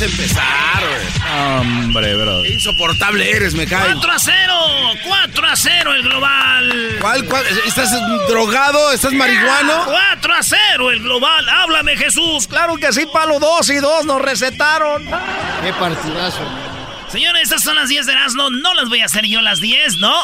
vas a empezar, güey. Hombre, bro. Qué insoportable eres, me cae. 4 a 0, 4 a 0 el global. ¿Cuál, cuál? ¿Estás drogado? ¿Estás marihuano? 4 a 0 el global. Háblame, Jesús. Claro que sí, palo 2 y 2 nos recetaron. Qué partidazo. Señores, estas son las 10 de Erasmo. No las voy a hacer yo las 10, ¿no?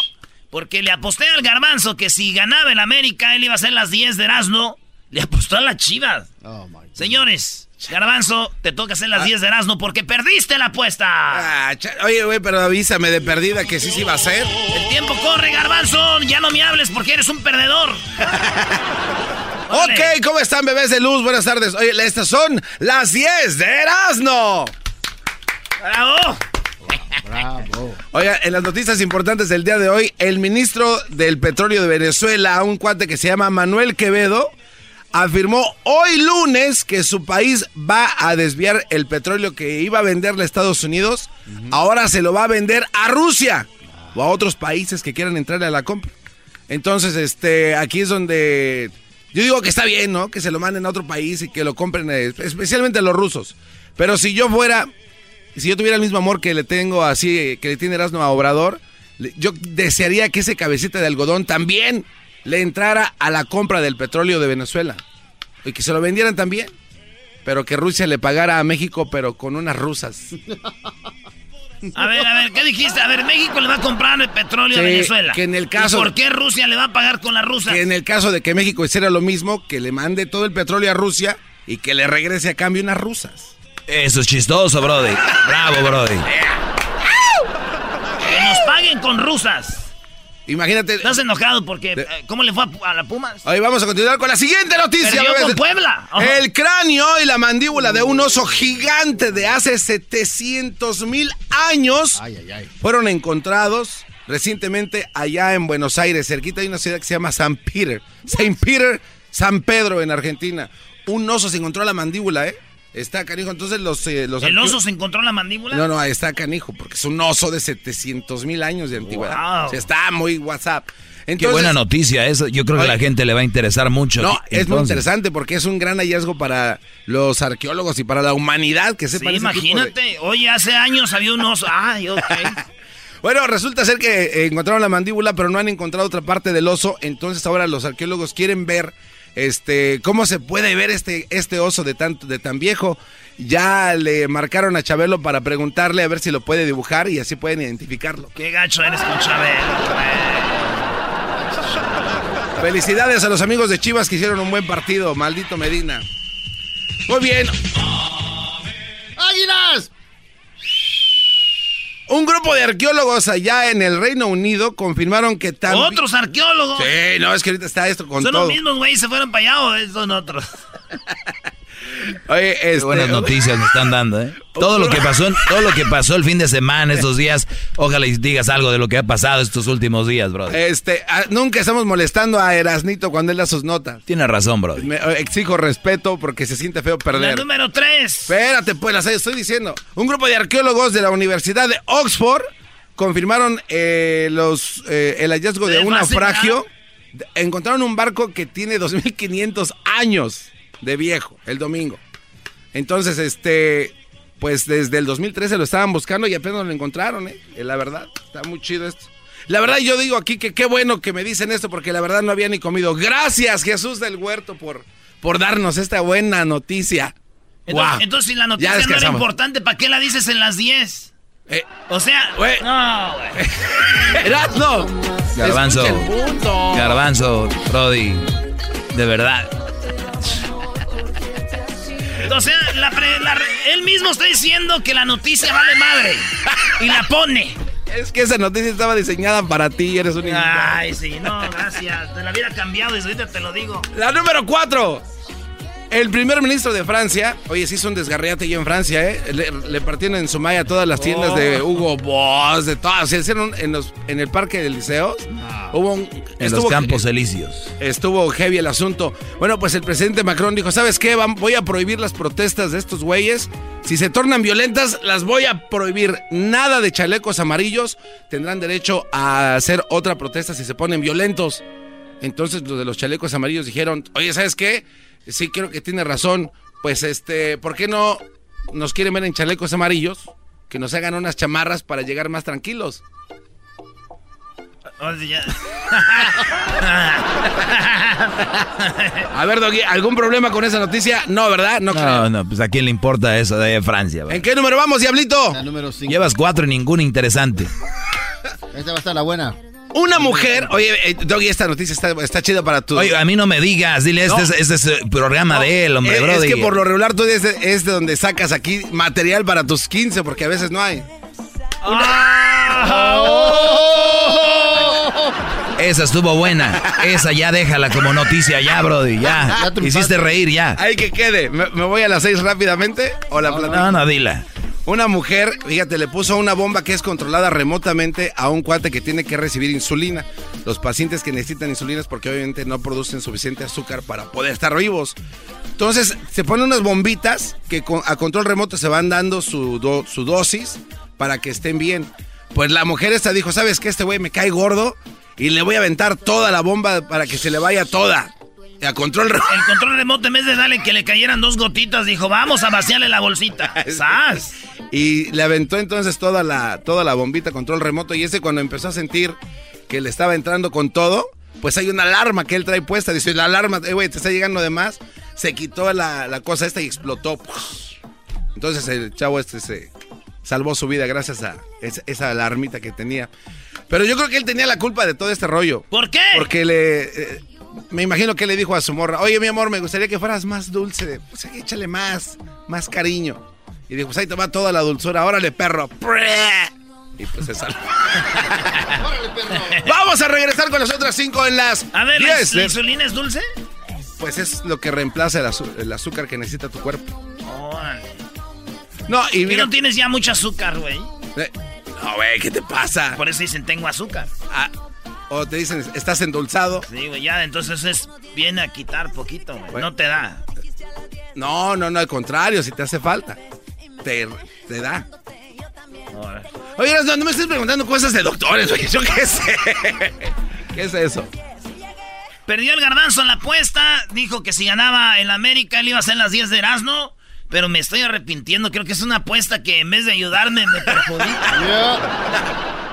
Porque le aposté al garbanzo que si ganaba el América, él iba a hacer las 10 de Erasmo. Le apostó a las chivas. Oh, my God. Señores, Garbanzo, te toca hacer las 10 de Erasmo porque perdiste la apuesta. Ah, Oye, güey, pero avísame de perdida que sí sí va a ser. El tiempo corre, Garbanzo. Ya no me hables porque eres un perdedor. Ok, ¿cómo están, bebés de luz? Buenas tardes. Oye, estas son las 10 de Erasmo. ¡Bravo! Bravo. Oiga, en las noticias importantes del día de hoy, el ministro del petróleo de Venezuela, un cuate que se llama Manuel Quevedo, afirmó hoy lunes que su país va a desviar el petróleo que iba a venderle a Estados Unidos, ahora se lo va a vender a Rusia o a otros países que quieran entrarle a la compra. Entonces, este, aquí es donde yo digo que está bien, ¿no? Que se lo manden a otro país y que lo compren, eh, especialmente a los rusos. Pero si yo fuera, si yo tuviera el mismo amor que le tengo así, eh, que le tiene Erasmo a Obrador, yo desearía que ese cabecita de algodón también le entrara a la compra del petróleo de Venezuela. Y que se lo vendieran también. Pero que Rusia le pagara a México, pero con unas rusas. A ver, a ver, ¿qué dijiste? A ver, México le va a comprar el petróleo Sí, a Venezuela. que en el caso- ¿Y por qué Rusia le va a pagar con la rusa? Que en el caso de que México hiciera lo mismo, que le mande todo el petróleo a Rusia y que le regrese a cambio unas rusas. Eso es chistoso, Brody. Bravo, Brody. Que nos paguen con rusas. Imagínate. ¿Estás enojado porque eh, cómo le fue a, a la Pumas? Hoy vamos a continuar con la siguiente noticia. Perdió bebés. con Puebla. El cráneo y la mandíbula de un oso gigante de hace 700 mil años Ay, ay, ay. fueron encontrados recientemente allá en Buenos Aires. Cerquita hay una ciudad que se llama San Peter. Saint Peter, San Pedro en Argentina. Un oso se encontró la mandíbula, ¿eh? Está canijo. Entonces los... eh, los ¿El oso se encontró la mandíbula? No, no, está canijo, porque es un oso de 700 mil años de antigüedad. Wow. O sea, está muy WhatsApp. Qué buena noticia eso. Yo creo que a la gente le va a interesar mucho. No, es muy interesante porque es un gran hallazgo para los arqueólogos y para la humanidad que Sí, sepan ese tipo de- imagínate. Oye, hace años había un oso. Ay, ok. Bueno, resulta ser que encontraron la mandíbula, pero no han encontrado otra parte del oso. Entonces ahora los arqueólogos quieren ver este cómo se puede ver este, este oso de tan, de tan viejo. Ya le marcaron a Chabelo para preguntarle a ver si lo puede dibujar y así pueden identificarlo. Qué gacho eres con Chabelo, güey. Felicidades a los amigos de Chivas que hicieron un buen partido, maldito Medina. Muy bien, ¡Águilas! Un grupo de arqueólogos allá en el Reino Unido confirmaron que. Otros arqueólogos. Sí, no, es que ahorita está esto con ¿Son todo. los mismos, güey? ¿Se fueron para allá o son otros? Oye, Qué este, buenas noticias me están dando, ¿eh? Todo lo que pasó, todo lo que pasó el fin de semana, estos días, ojalá y digas algo de lo que ha pasado estos últimos días, bro. Este, ah, nunca estamos molestando a Erasnito cuando él da sus notas. Tienes razón, bro. Me- eh, exijo respeto porque se siente feo La perder. número 3. Espérate, pues las estoy diciendo. Un grupo de arqueólogos de la Universidad de Oxford confirmaron eh, los, eh, el hallazgo de un naufragio. Encontraron un barco que tiene 2.500 años de viejo el domingo. Entonces, este, pues desde el 2013 lo estaban buscando y apenas lo encontraron, ¿eh? Eh, La verdad, está muy chido esto. La verdad, yo digo aquí que qué bueno que me dicen esto porque la verdad no había ni comido. Gracias, Jesús del Huerto, por, por darnos esta buena noticia. Entonces, entonces, si la noticia no era importante, ¿para qué la dices en las 10? Eh, O sea, no, güey. Garbanzo. Garbanzo, Brody, de verdad. O sea, la pre- la él mismo está diciendo que la noticia vale madre. Y la pone. Es que esa noticia estaba diseñada para ti, eres un. Ay, sí, no, gracias. Te la hubiera cambiado desde ahorita te lo digo. La número cuatro. El primer ministro de Francia, oye, se hizo un desgarriate ya en Francia, ¿eh? Le, le partieron en Sumaya todas las tiendas de Oh. Hugo Boss, de todas. Se hicieron en, los, en el parque de Liceos. Hubo un, En los campos elíseos. Estuvo heavy el asunto. Bueno, pues el presidente Macron dijo, ¿sabes qué? Voy a prohibir las protestas de estos güeyes. Si se tornan violentas, las voy a prohibir. Nada de chalecos amarillos. Tendrán derecho a hacer otra protesta si se ponen violentos. Entonces los de los chalecos amarillos dijeron, oye, ¿sabes qué? Sí, creo que tiene razón. Pues este, ¿por qué no nos quieren ver en chalecos amarillos? Que nos hagan unas chamarras para llegar más tranquilos. A ver, Doggy, ¿algún problema con esa noticia? No, ¿verdad? No, creo. No, no, pues a quién le importa eso de Francia, bro? ¿En qué número vamos, Diablito? La número 5. Llevas cuatro y ninguna interesante. Esta va a estar la buena. Una mujer, oye, eh, Doggy, esta noticia está, está chida para tu. Oye, a mí no me digas, dile, este, No. es, este es el programa de él, hombre, es, bro. es que por lo regular tú es de, es de donde sacas aquí material para tus 15, porque a veces no hay. Esa estuvo buena. Esa ya déjala como noticia, ya, Brody, ya. Ya. Hiciste reír, ya. Ahí que quede. ¿Me, me voy a las 6 rápidamente? ¿O la platico? No, no, dila. Una mujer, fíjate, le puso una bomba que es controlada remotamente a un cuate que tiene que recibir insulina. Los pacientes que necesitan insulina es porque obviamente no producen suficiente azúcar para poder estar vivos. Entonces, se ponen unas bombitas que a control remoto se van dando su, su dosis para que estén bien. Pues la mujer esta dijo, ¿sabes qué? Este güey me cae gordo y le voy a aventar toda la bomba para que se le vaya toda. A control remoto. El control remoto, en vez de darle que le cayeran dos gotitas, dijo, vamos a vaciarle la bolsita. ¡Sas! Y le aventó entonces toda la, toda la bombita control remoto y ese cuando empezó a sentir que le estaba entrando con todo, pues hay una alarma que él trae puesta. Dice, la alarma, eh, güey, te está llegando de más. Se quitó la, la cosa esta y explotó. Entonces el chavo este se salvó su vida gracias a esa, esa alarmita que tenía. Pero yo creo que él tenía la culpa de todo este rollo. ¿Por qué? Porque le... eh, me imagino que le dijo a su morra, oye mi amor, me gustaría que fueras más dulce, pues échale más, más cariño. Y dijo, pues ahí te va toda la dulzura, órale perro. Y pues se salvó. Vamos a regresar con las otras cinco en las A ver, ¿la, 10. la insulina es dulce? Pues es lo que reemplaza el, azúcar que necesita tu cuerpo. Órale. No, y ¿Que mira... no tienes ya mucho azúcar, güey? eh, No, güey, ¿qué te pasa? Por eso dicen, tengo azúcar. Ah, o te dicen, estás endulzado. Sí, güey, ya, entonces es, viene a quitar poquito, güey. Bueno. No te da. No, no, no, al contrario, si te hace falta. Te, te da. Oye, no, no me estés preguntando cosas de doctores, oye, yo qué sé. ¿Qué es eso? Perdió el garbanzo en la apuesta. Dijo que si ganaba el América, él iba a hacer las 10 de Erasmo. Pero me estoy arrepintiendo. Creo que es una apuesta que en vez de ayudarme me perjudica.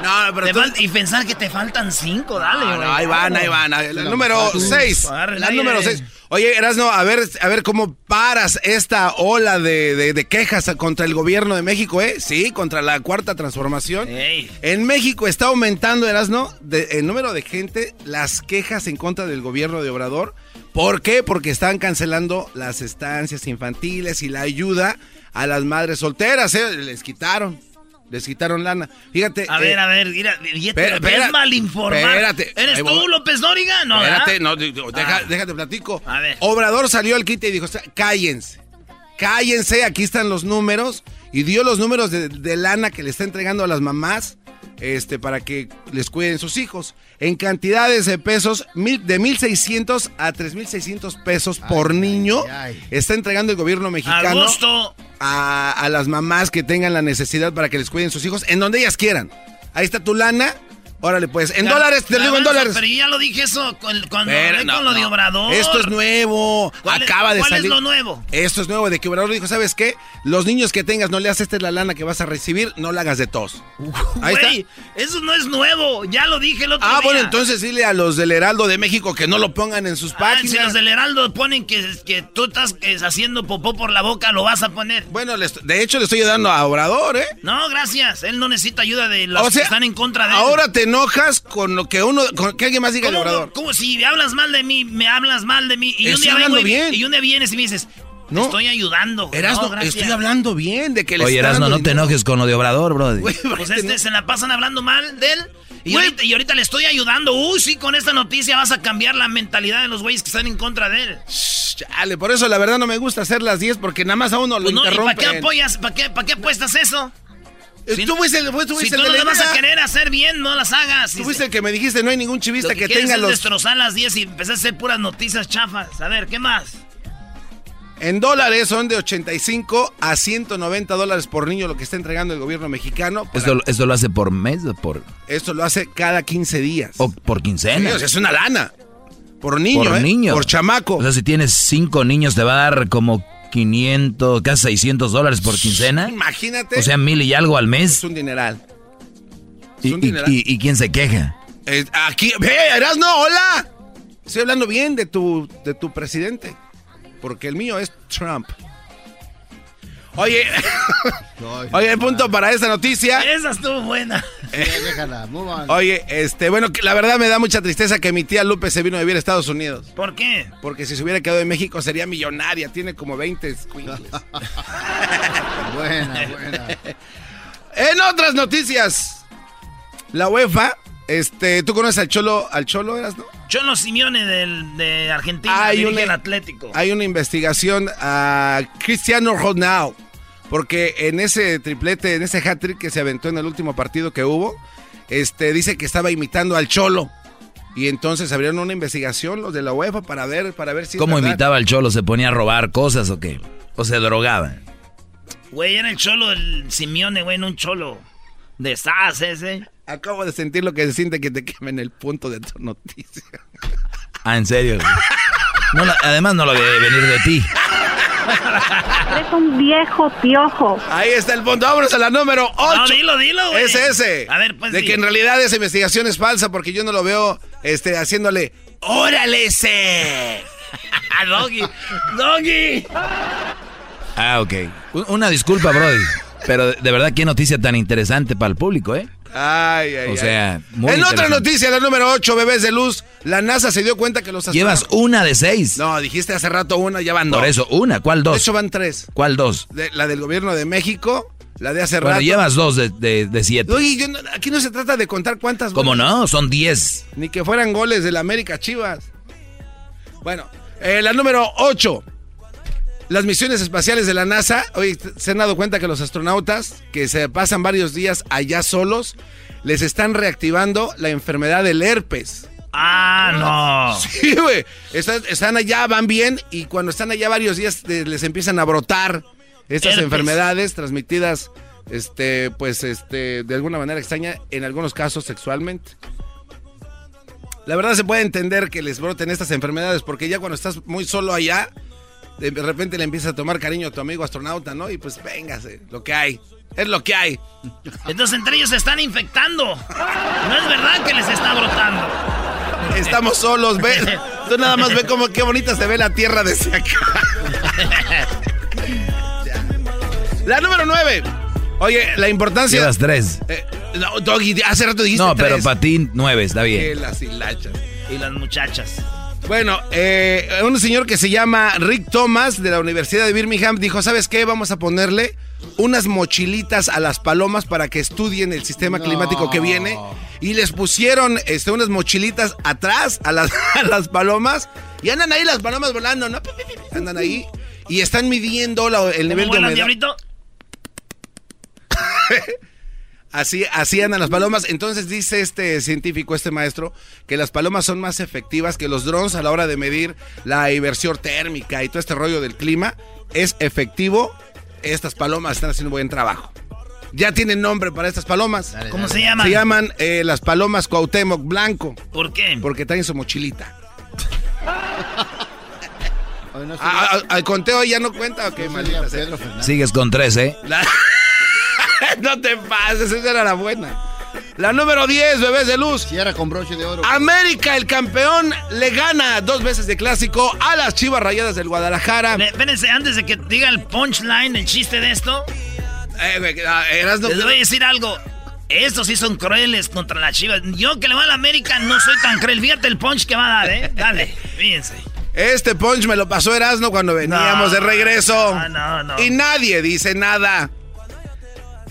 No, pero tú- y pensar que te faltan 5, dale, No, no, ahí van, ahí van. La número 6. Agarra el La número 6. Oye, Erasno, a ver, a ver cómo paras esta ola de, de- de quejas contra el gobierno de México, ¿eh? Sí, contra la cuarta transformación. Ey. En México está aumentando, Erasno, de- el número de gente, las quejas en contra del gobierno de Obrador. ¿Por qué? Porque están cancelando las estancias infantiles y la ayuda a las madres solteras, ¿eh? Les quitaron. Les quitaron lana. Fíjate. A eh, ver, a ver, mira, espera, ves mal informado. espérate. ¿Eres tú, voy. López Dóriga? No, Espérate, no, deja- Ah. déjate platico. A ver. Obrador salió al quite y dijo, cállense. cállense, aquí están los números. Y dio los números de, de lana que le está entregando a las mamás este, para que les cuiden sus hijos. En cantidades de pesos, mil, de 1.600 a 3.600 pesos por niño, está entregando el gobierno mexicano a, a las mamás que tengan la necesidad para que les cuiden sus hijos en donde ellas quieran. Ahí está tu lana Órale, pues. En dólares, te digo en dólares. Pero yo ya lo dije eso cuando hablé con lo de Obrador. Esto es nuevo. Acaba de ¿cuál salir. es lo nuevo? Esto es nuevo. De que Obrador dijo, ¿sabes qué? Los niños que tengas, no le haces esta es la lana que vas a recibir, no la hagas de tos. Ahí está. Eso no es nuevo. Ya lo dije el otro ah, día. Ah, bueno, entonces dile a los del Heraldo de México que no lo pongan en sus ah, páginas. Si los del Heraldo ponen que, que tú estás haciendo popó por la boca, lo vas a poner. Bueno, de hecho le estoy ayudando a Obrador, ¿eh? No, gracias. Él no necesita ayuda de los que están en contra de él. Ahora te enojas con lo que uno, que alguien más diga el obrador. ¿Cómo si hablas mal de mí, me hablas mal de mí? Y un día vengo y, y un día vienes y me dices, no. estoy ayudando. Erasno, estoy hablando bien de que le Oye, Erasno, no te enojes con lo de Obrador, bro. pues este, se la pasan hablando mal de él. Y ahorita, y ahorita, le estoy ayudando. Uy, sí, con esta noticia vas a cambiar la mentalidad de los güeyes que están en contra de él. Chale, por eso la verdad no me gusta hacer las 10 porque nada más a uno lo pues no, interrumpen. ¿Para qué apoyas? ¿Para qué, ¿Para qué apuestas eso? Si, tú fuiste, tú si tú no las vas a querer hacer bien, no las hagas. Tú fuiste el que me dijiste, no hay ningún chivista que, tenga los... destrozar las 10 y empecé a hacer puras noticias chafas. A ver, ¿qué más? En dólares son de 85 a 190 dólares por niño lo que está entregando el gobierno mexicano. ¿Esto, ¿Esto, lo hace por mes o por...? Esto lo hace cada 15 días. ¿O por quincena? es una lana. Por niño, Por ¿eh? niño. Por chamaco. O sea, si tienes cinco niños te va a dar como 500, casi 600 dólares por quincena. Imagínate. O sea, mil y algo al mes. Es un dineral. Es ¿Y, un dineral. Y, quién se queja? aquí, ve, no, hola. Estoy hablando bien de tu, de tu presidente. Porque el mío es Trump. Oye, oye, punto para esta noticia. Esa estuvo buena. Oye, este, bueno, la verdad me da mucha tristeza que mi tía Lupe se vino a vivir a Estados Unidos. ¿Por qué? Porque si se hubiera quedado en México sería millonaria, tiene como 20 buena, buena. En otras noticias, la UEFA, este, ¿tú conoces al Cholo, al Cholo eras, no? Cholo Simeone del, de Argentina, hay un Atlético. Hay una investigación a Cristiano Ronaldo porque en ese triplete, en ese hat-trick que se aventó en el último partido que hubo, este, dice que estaba imitando al Cholo. Y entonces abrieron una investigación los de la UEFA para ver, para ver si. ¿Cómo imitaba al Cholo? ¿Se ponía a robar cosas o qué? ¿O se drogaba? Güey, era el Cholo, el Simeone, güey, no un Cholo. De SAS ese. Acabo de sentir lo que se siente que te quemen el punto de tu noticia. Ah, ¿en serio? además no lo debe venir de ti. Eres un viejo piojo. Ahí está el punto. Vámonos a la número 8. No, dilo, dilo, güey. Es ese. A ver, pues. De que en realidad esa investigación es falsa porque yo no lo veo este, haciéndole. ¡Órale ese! ¡Doggy! ¡Doggy! Ah, ok. Una disculpa, Brody. Pero de verdad, qué noticia tan interesante para el público, ¿eh? Ay, ay, o sea, muy En otra noticia, la número 8, bebés de luz, la NASA se dio cuenta que los Llevas una de seis. No, dijiste hace rato una, ya van dos. Por eso, una, ¿cuál dos? De hecho, van tres. ¿Cuál dos? la del gobierno de México, la de hace bueno, rato. llevas dos de, de, siete. Oye, aquí no se trata de contar cuántas. ¿Cómo no? Son diez. Ni que fueran goles de la América Chivas. Bueno, eh, la número 8. Las misiones espaciales de la NASA, hoy se han dado cuenta que los astronautas que se pasan varios días allá solos, les están reactivando la enfermedad del herpes. Ah, no. Sí, güey. Están, allá, van bien y cuando están allá varios días les empiezan a brotar estas enfermedades transmitidas, este, pues, este, de alguna manera extraña, en algunos casos sexualmente. La verdad se puede entender que les broten estas enfermedades porque ya cuando estás muy solo allá, de repente le empieza a tomar cariño a tu amigo astronauta, ¿no? Y pues véngase, lo que hay. Es lo que hay. Entonces entre ellos se están infectando. No es verdad que les está brotando. Estamos solos, ve. Tú nada más ve cómo qué bonita se ve la tierra desde acá. La número nueve. Oye, la importancia. Llevas tres. Eh, no, Doggy, hace rato dijiste No, pero para ti nueve, está bien. las hilachas. Y las muchachas. Bueno, eh, un señor que se llama Rick Thomas de la Universidad de Birmingham dijo, ¿sabes qué? Vamos a ponerle unas mochilitas a las palomas para que estudien el sistema climático que viene. Y les pusieron este, unas mochilitas atrás a las, a las palomas. Y andan ahí las palomas volando, ¿no? Andan ahí. y están midiendo la- el nivel de humedad. Así, así andan las palomas. Entonces dice este científico, este maestro, que las palomas son más efectivas que los drones a la hora de medir la inversión térmica y todo este rollo del clima. Es efectivo. Estas palomas están haciendo buen trabajo. Ya tienen nombre para estas palomas. ¿Cómo se llaman? Se llaman eh, las palomas Cuauhtémoc Blanco. ¿Por qué? Porque traen su mochilita. No Ah, ah, ¿Al conteo ya no cuenta o qué, sería maldita sea? Pedro Fernández. Sigues con tres, ¿eh? La- no te pases, esa era la buena. La número 10, bebés de luz. Cierra con broche de oro. América, el campeón, le gana dos veces de clásico a las Chivas Rayadas del Guadalajara. Espérense, antes de que diga el punchline, el chiste de esto, Eh, ah, Erasno- les voy a decir algo. Estos sí son crueles contra las chivas. Yo que le voy a la América no soy tan cruel. Fíjate el punch que va a dar, ¿eh? Dale, fíjense. Este punch me lo pasó Erasno cuando veníamos de regreso. No, no, no. Y nadie dice nada.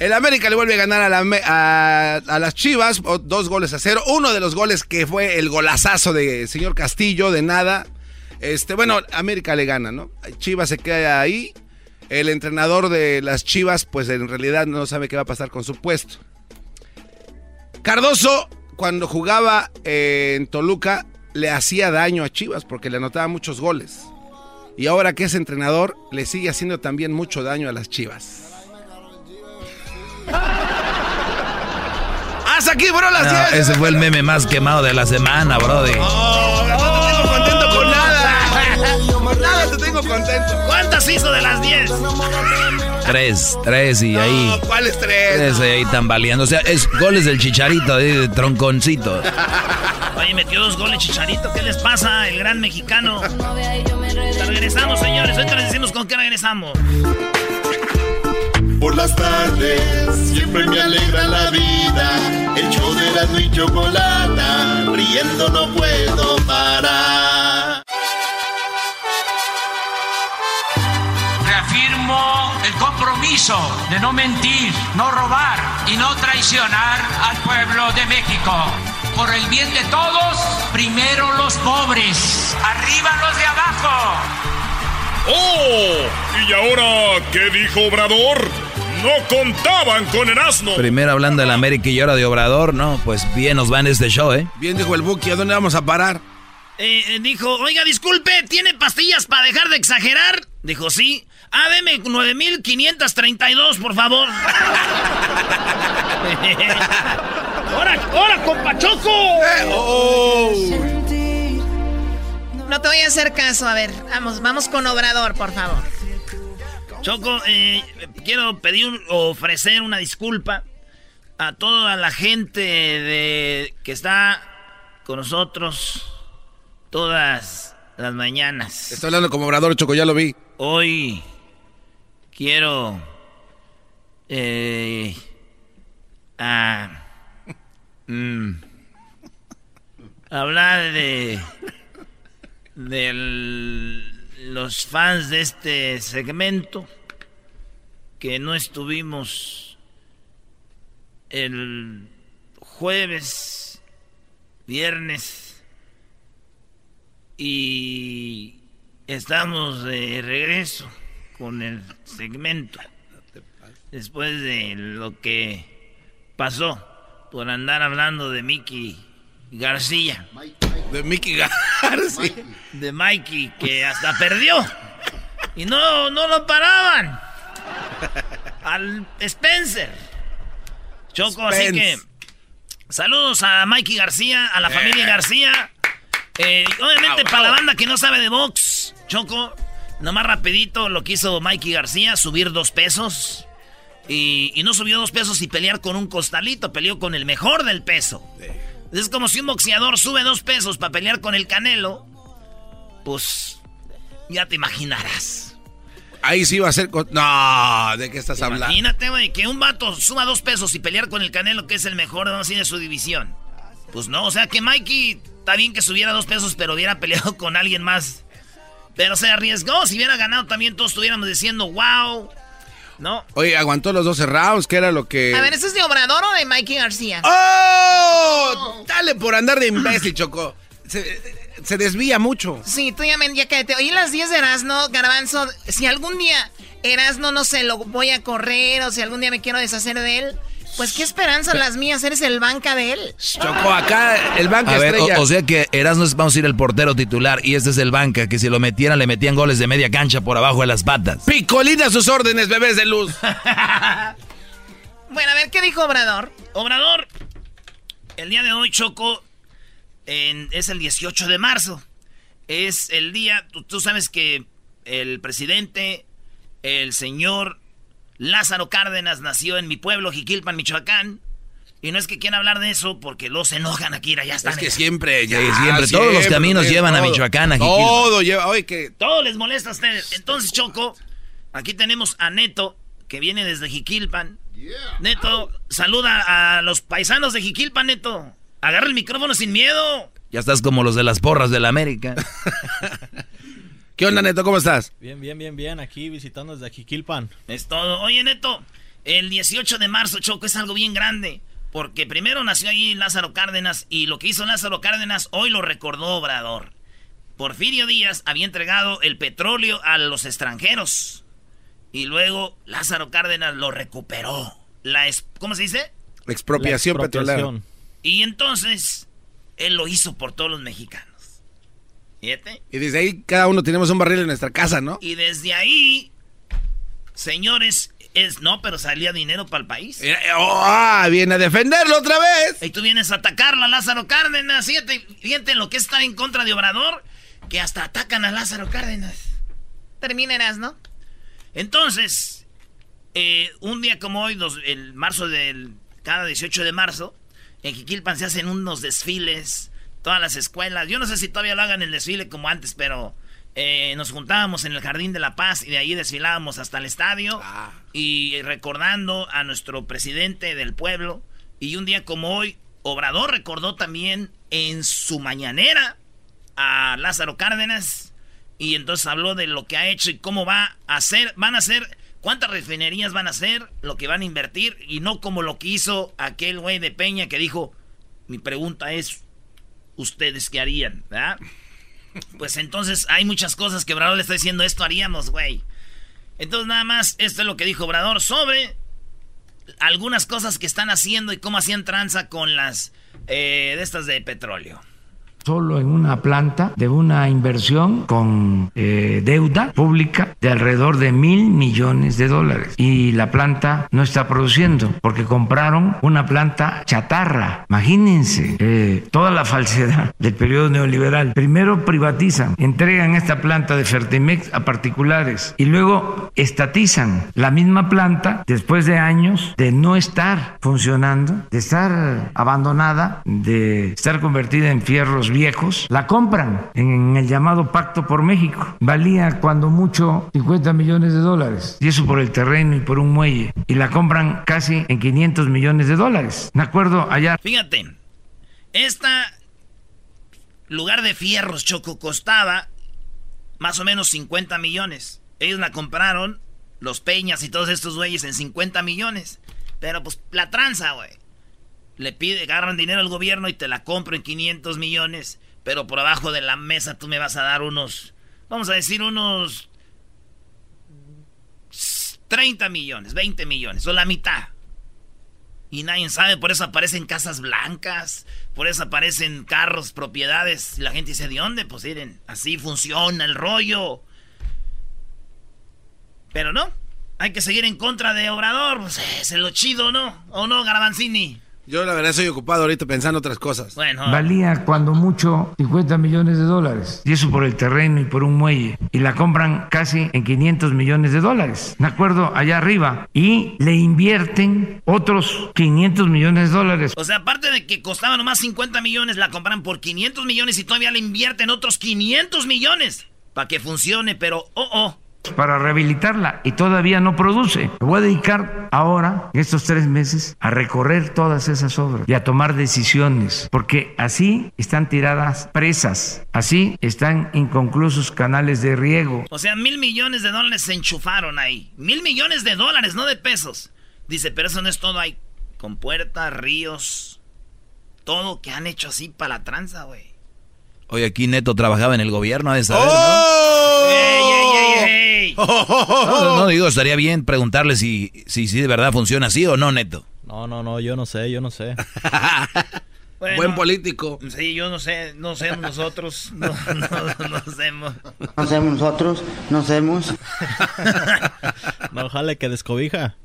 El América le vuelve a ganar a, las Chivas, dos goles a cero. Uno de los goles que fue el golazazo de señor Castillo, de nada. Este, bueno, América le gana, ¿no? Chivas se queda ahí. El entrenador de las Chivas, pues en realidad no sabe qué va a pasar con su puesto. Cardoso, cuando jugaba eh, en Toluca, le hacía daño a Chivas porque le anotaba muchos goles. Y ahora que es entrenador, le sigue haciendo también mucho daño a las Chivas. Hasta aquí, bro, las No, 10. ese fue el meme más quemado de la semana, brody. Oh, no te tengo contento con nada. Nada te tengo contento. ¿Cuántas hizo de las 10? Tres, tres y ahí. No, ¿Cuáles tres? Tres y ahí tambaleando. O sea, es goles del chicharito, de, de tronconcito. Oye, metió dos goles Chicharito. ¿Qué les pasa? El gran mexicano. Regresamos, señores. Ahorita les decimos con qué regresamos. Por las tardes siempre me alegra la vida. El show de la y chocolata, riendo no puedo parar. Reafirmo el compromiso de no mentir, no robar y no traicionar al pueblo de México. Por el bien de todos, primero los pobres, arriba los de abajo. ¡Oh! ¿Y ahora qué dijo Obrador? No contaban con el asno. Primero hablando del América y ahora de Obrador, no, pues bien nos va en este show, ¿eh? Bien dijo el Buki, ¿a dónde vamos a parar? Eh, eh, dijo, oiga, disculpe, ¿tiene pastillas para dejar de exagerar? Dijo, sí. Ah, deme 9532, por favor. ¡Ahora, ahora, compachoco! oh. No te voy a hacer caso. A ver, vamos, vamos con Obrador, por favor. Choco, eh, quiero pedir ofrecer una disculpa a toda la gente de, que está con nosotros todas las mañanas. Estoy hablando como obrador, Choco, ya lo vi. Hoy quiero eh, a, mm, hablar de de los fans de este segmento que no estuvimos el jueves, viernes y estamos de regreso con el segmento después de lo que pasó por andar hablando de Mickey García. De Mickey García. De Mikey, que hasta perdió. Y no, no lo paraban. Al Spencer. Choco, así que. Saludos a Mikey García, a la familia García. Eh, obviamente, para la banda que no sabe de box, Choco, nomás rapidito lo que hizo Mikey García, subir dos pesos. Y, y no subió dos pesos y pelear con un costalito, peleó con el mejor del peso. Es como si un boxeador sube dos pesos para pelear con el canelo. Pues ya te imaginarás. Ahí sí va a ser... con- No, ¿de qué estás hablando? Imagínate, güey, que un vato suba dos pesos y pelear con el canelo, que es el mejor ¿no? así de su división. Pues no, o sea que Mikey está bien que subiera dos pesos, pero hubiera peleado con alguien más. Pero se arriesgó, si hubiera ganado también todos estuviéramos diciendo, wow. No. Oye, aguantó los 12 rounds, que era lo que... A ver, ¿eso es de Obrador o de Mikey García? ¡Oh! Dale por andar de imbécil, Choco. Se- se desvía mucho. Sí, tú ya me ya te Oí las 10 de Erasno, Garbanzo, si algún día Erasno no se lo voy a correr o si algún día me quiero deshacer de él, pues qué esperanza las mías, eres el banca de él. Choco, acá el banca a ver, estrella. o, sea que Erasmo es, vamos a ir el portero titular y este es el banca, que si lo metieran le metían goles de media cancha por abajo de las patas. Picolina a sus órdenes, bebés de luz. bueno, a ver, ¿qué dijo Obrador? Obrador, el día de hoy, Choco, es el 18 de marzo. Es el día, tú, sabes que el presidente, el señor Lázaro Cárdenas nació en mi pueblo, Jiquilpan, Michoacán. Y no es que quieran hablar de eso porque los enojan aquí, ya están. Es que siempre, ya, siempre, todos los caminos llevan a Michoacán, a Jiquilpan. Todo lleva, oye, que... Todo les molesta a ustedes. Entonces, Choco, aquí tenemos a Neto, que viene desde Jiquilpan. Neto, saluda a los paisanos de Jiquilpan, Neto. Agarra el micrófono sin miedo. Ya estás como los de las porras de la América. ¿Qué onda, Neto? ¿Cómo estás? Bien, bien, bien, bien. Aquí visitando desde Jiquilpan. Es todo. Oye, Neto, el 18 de marzo, Choco, es algo bien grande. Porque primero nació ahí Lázaro Cárdenas y lo que hizo Lázaro Cárdenas hoy lo recordó Obrador. Porfirio Díaz había entregado el petróleo a los extranjeros. Y luego Lázaro Cárdenas lo recuperó. La ¿Cómo se dice? expropiación, petrolera. Y entonces, él lo hizo por todos los mexicanos. ¿Fíjate? Y desde ahí cada uno tenemos un barril en nuestra casa, ¿no? Y desde ahí, señores, es no, pero salía dinero para el país. Eh, oh, viene a defenderlo otra vez. Y tú vienes a atacarla, Lázaro Cárdenas. Fíjate, fíjate lo que está en contra de Obrador, que hasta atacan a Lázaro Cárdenas. Terminarás, ¿no? Entonces, eh, un día como hoy, el marzo del cada 18 de marzo, en Jiquilpan se hacen unos desfiles, todas las escuelas. Yo no sé si todavía lo hagan el desfile como antes, pero eh, nos juntábamos en el Jardín de la Paz y de ahí desfilábamos hasta el estadio. Ah. Y recordando a nuestro presidente del pueblo. Y un día como hoy, Obrador recordó también en su mañanera a Lázaro Cárdenas. Y entonces habló de lo que ha hecho y cómo va a hacer. Van a hacer cuántas refinerías van a hacer, lo que van a invertir, y no como lo que hizo aquel güey de Peña que dijo, mi pregunta es, ¿ustedes qué harían? ¿verdad? Pues entonces hay muchas cosas que Obrador le está diciendo, esto haríamos, güey. Entonces nada más, esto es lo que dijo Obrador sobre algunas cosas que están haciendo y cómo hacían tranza con las eh, de estas de petróleo solo en una planta de una inversión con eh, deuda pública de alrededor de mil millones de dólares. Y la planta no está produciendo porque compraron una planta chatarra. Imagínense eh, toda la falsedad del periodo neoliberal. Primero privatizan, entregan esta planta de Fertimex a particulares y luego estatizan la misma planta después de años de no estar funcionando, de estar abandonada, de estar convertida en fierros viejos, la compran en el llamado Pacto por México. Valía cuando mucho 50 millones de dólares. Y eso por el terreno y por un muelle. Y la compran casi en 500 millones de dólares. Me acuerdo allá. Fíjate, esta lugar de fierros Choco costaba más o menos 50 millones. Ellos la compraron, los Peñas y todos estos güeyes, en 50 millones. Pero pues la tranza, güey le pide, agarran dinero al gobierno y te la compro en 500 millones, pero por abajo de la mesa tú me vas a dar unos, vamos a decir unos 30 millones, 20 millones, o la mitad. Y nadie sabe, por eso aparecen casas blancas, por eso aparecen carros, propiedades. Y la gente dice, ¿de dónde? Pues miren, así funciona el rollo. Pero no, hay que seguir en contra de Obrador, pues es lo chido, ¿no? ¿O no, Garabanzini? Yo la verdad soy ocupado ahorita pensando otras cosas. Bueno. Valía cuando mucho 50 millones de dólares. Y eso por el terreno y por un muelle. Y la compran casi en 500 millones de dólares. Me acuerdo allá arriba. Y le invierten otros 500 millones de dólares. O sea, aparte de que costaba nomás 50 millones, la compran por 500 millones y todavía le invierten otros 500 millones. Para que funcione, pero oh, oh para rehabilitarla y todavía no produce. Me voy a dedicar ahora, en estos tres meses, a recorrer todas esas obras y a tomar decisiones, porque así están tiradas presas, así están inconclusos canales de riego. O sea, mil millones de dólares se enchufaron ahí. Mil millones de dólares, no de pesos. Dice, pero eso no es todo ahí. Con puertas, ríos, todo que han hecho así para la tranza, güey. Hoy aquí Neto trabajaba en el gobierno, ha de saber, ¡Oh! ¡Ey, ey, ey, ¿no? No, digo, estaría bien preguntarle si, si, si de verdad funciona así o no, Neto. No, no, no, yo no sé, yo no sé. Buen político. Sí, yo no sé, no sé nosotros, no, no, no hacemos. No sabemos nosotros, no sabemos. no, jale que descobija.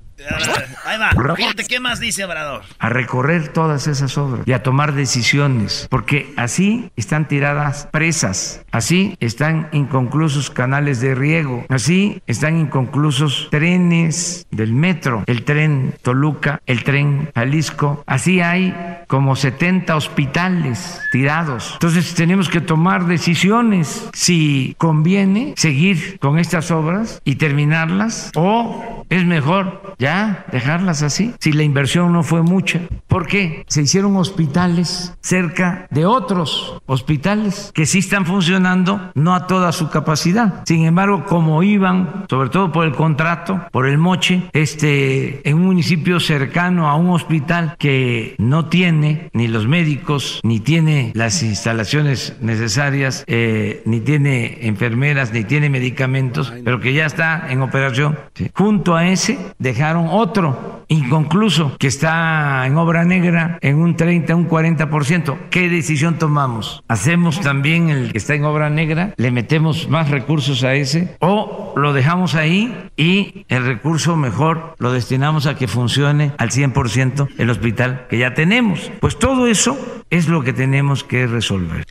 Ahí va. Fíjate qué más dice Obrador. A recorrer todas esas obras y a tomar decisiones, porque así están tiradas presas, así están inconclusos canales de riego, así están inconclusos trenes del metro, el tren Toluca, el tren Jalisco, así hay como 70 hospitales tirados. Entonces tenemos que tomar decisiones si conviene seguir con estas obras y terminarlas o es mejor ya dejarlas así, si la inversión no fue mucha. ¿Por qué? Se hicieron hospitales cerca de otros hospitales que sí están funcionando, no a toda su capacidad. Sin embargo, como iban, sobre todo por el contrato, por el moche, este, en un municipio cercano a un hospital que no tiene ni los médicos, ni tiene las instalaciones necesarias, eh, ni tiene enfermeras, ni tiene medicamentos, pero que ya está en operación, junto a ese dejaron otro inconcluso que está en obra negra en un 30, un 40%. ¿Qué decisión tomamos? ¿Hacemos también el que está en obra negra? ¿Le metemos más recursos a ese? ¿O lo dejamos ahí y el recurso mejor lo destinamos a que funcione al 100% el hospital que ya tenemos? Pues todo eso es lo que tenemos que resolver.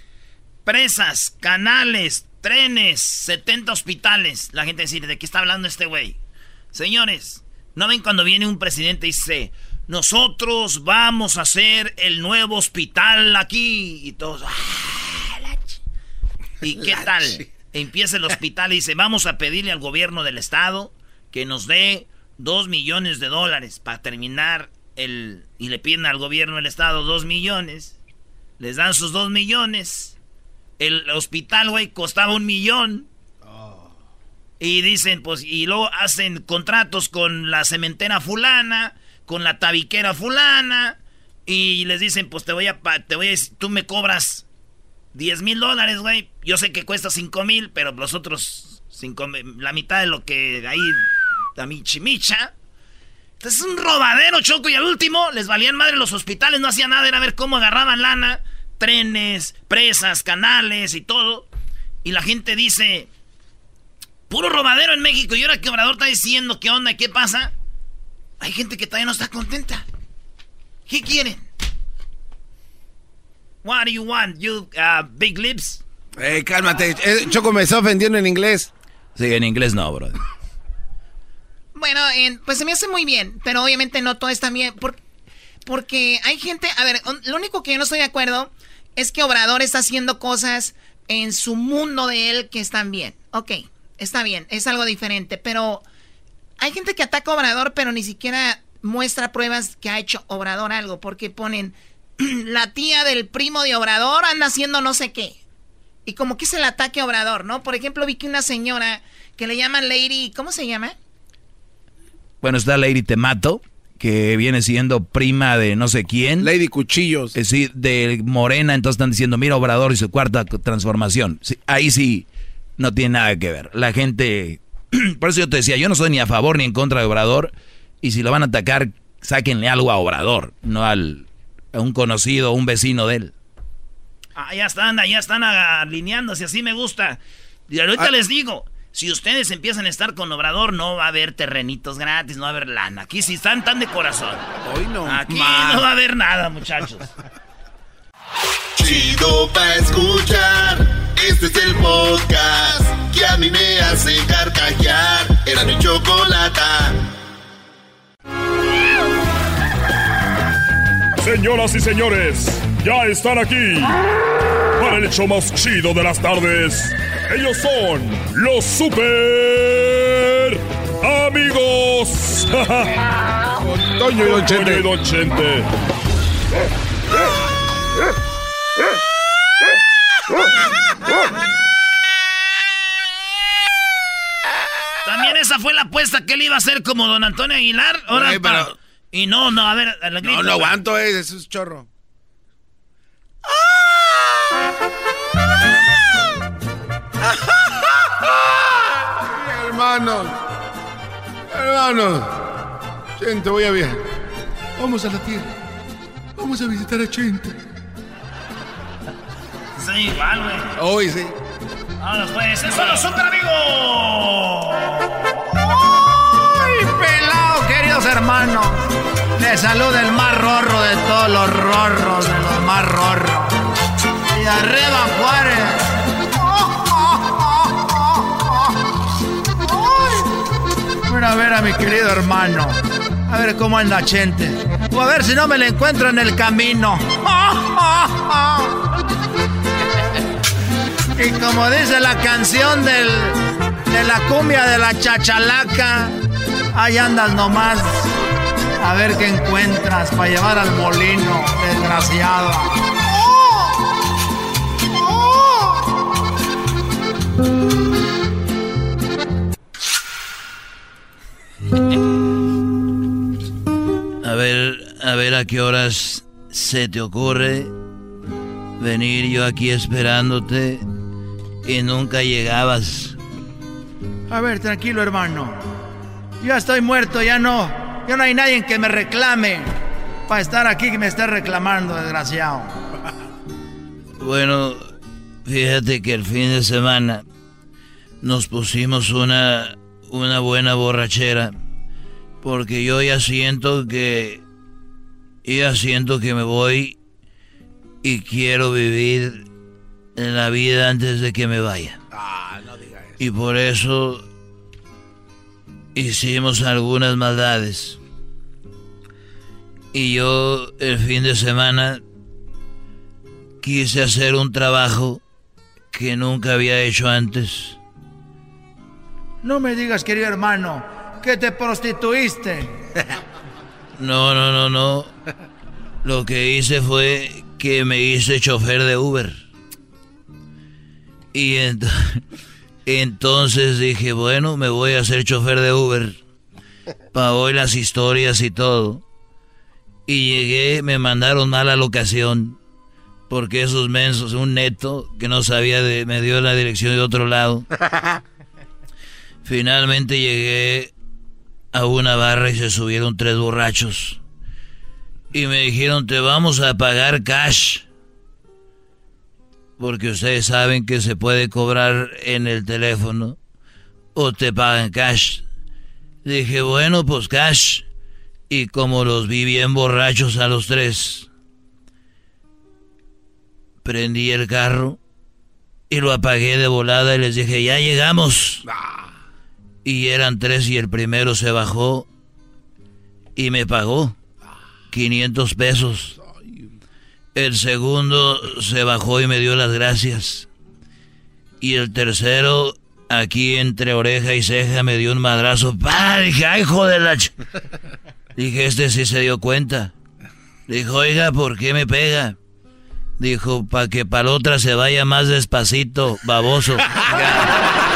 Presas, canales, trenes, 70 hospitales. La gente dice, ¿de qué está hablando este güey? Señores, ¿No ven cuando viene un presidente y dice, nosotros vamos a hacer el nuevo hospital aquí? Y todos, ah, ¿y qué tal? Empieza el hospital y dice, vamos a pedirle al gobierno del estado que nos dé dos millones de dólares para terminar el... Y le piden al gobierno del estado dos millones. Les dan sus dos millones. El hospital, güey, costaba un millón. Y dicen, pues, y luego hacen contratos con la cementera fulana, con la tabiquera fulana, y les dicen, pues te voy a, te voy a, tú me cobras 10 mil dólares, güey. Yo sé que cuesta 5 mil, pero los otros 5 la mitad de lo que ahí, la michimicha. Entonces es un robadero, Choco, y al último les valían madre los hospitales, no hacían nada, era ver cómo agarraban lana, trenes, presas, canales y todo. Y la gente dice, Puro robadero en México. Y ahora que Obrador está diciendo qué onda y qué pasa, hay gente que todavía no está contenta. ¿Qué quieren? What do you want, you uh, big lips? Eh, cálmate. Eh, Choco me está ofendiendo en inglés. Sí, en inglés no, bro. Bueno, pues se me hace muy bien, pero obviamente no todo está bien. porque hay gente, a ver, lo único que yo no estoy de acuerdo es que Obrador está haciendo cosas en su mundo de él que están bien. Ok, está bien, es algo diferente, pero hay gente que ataca a Obrador, pero ni siquiera muestra pruebas que ha hecho Obrador algo, porque ponen la tía del primo de Obrador anda haciendo no sé qué. Y como que es el ataque a Obrador, ¿no? Por ejemplo, vi que una señora que le llaman Lady, ¿cómo se llama? Bueno, está Lady Temato, que viene siendo prima de no sé quién. Lady Cuchillos. Eh, sí, de Morena, entonces están diciendo, mira Obrador y su cuarta transformación. ahí sí no tiene nada que ver. La gente, por eso yo te decía, yo no soy ni a favor ni en contra de Obrador, y si lo van a atacar, sáquenle algo a Obrador, no al, a un conocido, un vecino de él. Ah, ya están, ya están alineándose, así me gusta. Y ahorita ah. les digo, si ustedes empiezan a estar con Obrador, no va a haber terrenitos gratis, no va a haber lana. Aquí si están tan de corazón. Hoy no. Aquí no va a haber nada, muchachos. Chido pa' escuchar. Este es el podcast que a mí me hace carcajear. Era mi chocolata. Señoras y señores, ya están aquí para el hecho más chido de las tardes. Ellos son los super amigos. Toño y Don Chente. Toño y Don Chente. También esa fue la apuesta que él iba a hacer como don Antonio Aguilar. Ahora Y no, no, a ver. No, no aguanto, eh, eso es chorro. ¡Ah! hermano, hermano, gente, voy a viajar. Vamos a la tierra. Vamos a visitar a Chente. Igual, güey. Hoy sí. Ahora pues, ¡esos son los super amigos! ¡Ay, pelado, queridos hermanos! Le saluda el más rorro de todos los rorros, de los más rorros. Y arriba Juárez. A ver a mi querido hermano. A ver cómo anda Chente. O a ver si no me le encuentro en el camino. Y como dice la canción de la cumbia de la chachalaca, ahí andas nomás. A ver qué encuentras para llevar al molino, desgraciado. A ver, a ver a qué horas se te ocurre venir yo aquí esperándote y nunca llegabas. A ver, tranquilo, hermano. Ya estoy muerto, ya no. Ya no hay nadie que me reclame para estar aquí que me esté reclamando, desgraciado. Bueno, fíjate que el fin de semana nos pusimos una, una buena borrachera. Porque yo ya siento que. Ya siento que me voy y quiero vivir la vida antes de que me vaya. Y por eso hicimos algunas maldades. Y yo el fin de semana quise hacer un trabajo que nunca había hecho antes. No me digas, querido hermano, que te prostituiste. No, no, no, no. Lo que hice fue que me hice chofer de Uber. Y ent- entonces dije, bueno, me voy a hacer chofer de Uber. Para hoy las historias y todo. Y llegué, me mandaron mal a la locación. Porque esos mensos, un neto que no sabía, de, me dio la dirección de otro lado. Finalmente llegué a una barra y se subieron tres borrachos. Y me dijeron, te vamos a pagar cash. Porque ustedes saben que se puede cobrar en el teléfono. O te pagan cash. Dije, bueno, pues cash. Y como los vi bien borrachos a los tres, prendí el carro y lo apagué de volada y les dije, ya llegamos. Y eran tres y el primero se bajó y me pagó 500 pesos. El segundo se bajó y me dio las gracias. Y el tercero, aquí entre oreja y ceja, me dio un madrazo. ¡Pah! Dije, ¡ay, hijo de la... ch-". Dije, este sí se dio cuenta. Dijo, oiga, ¿por qué me pega? Dijo, para que para otra se vaya más despacito, baboso.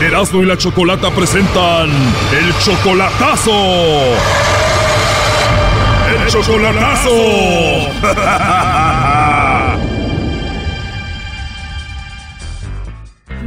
Erasmo y la Chocolata presentan el chocolatazo. ¡El chocolatazo!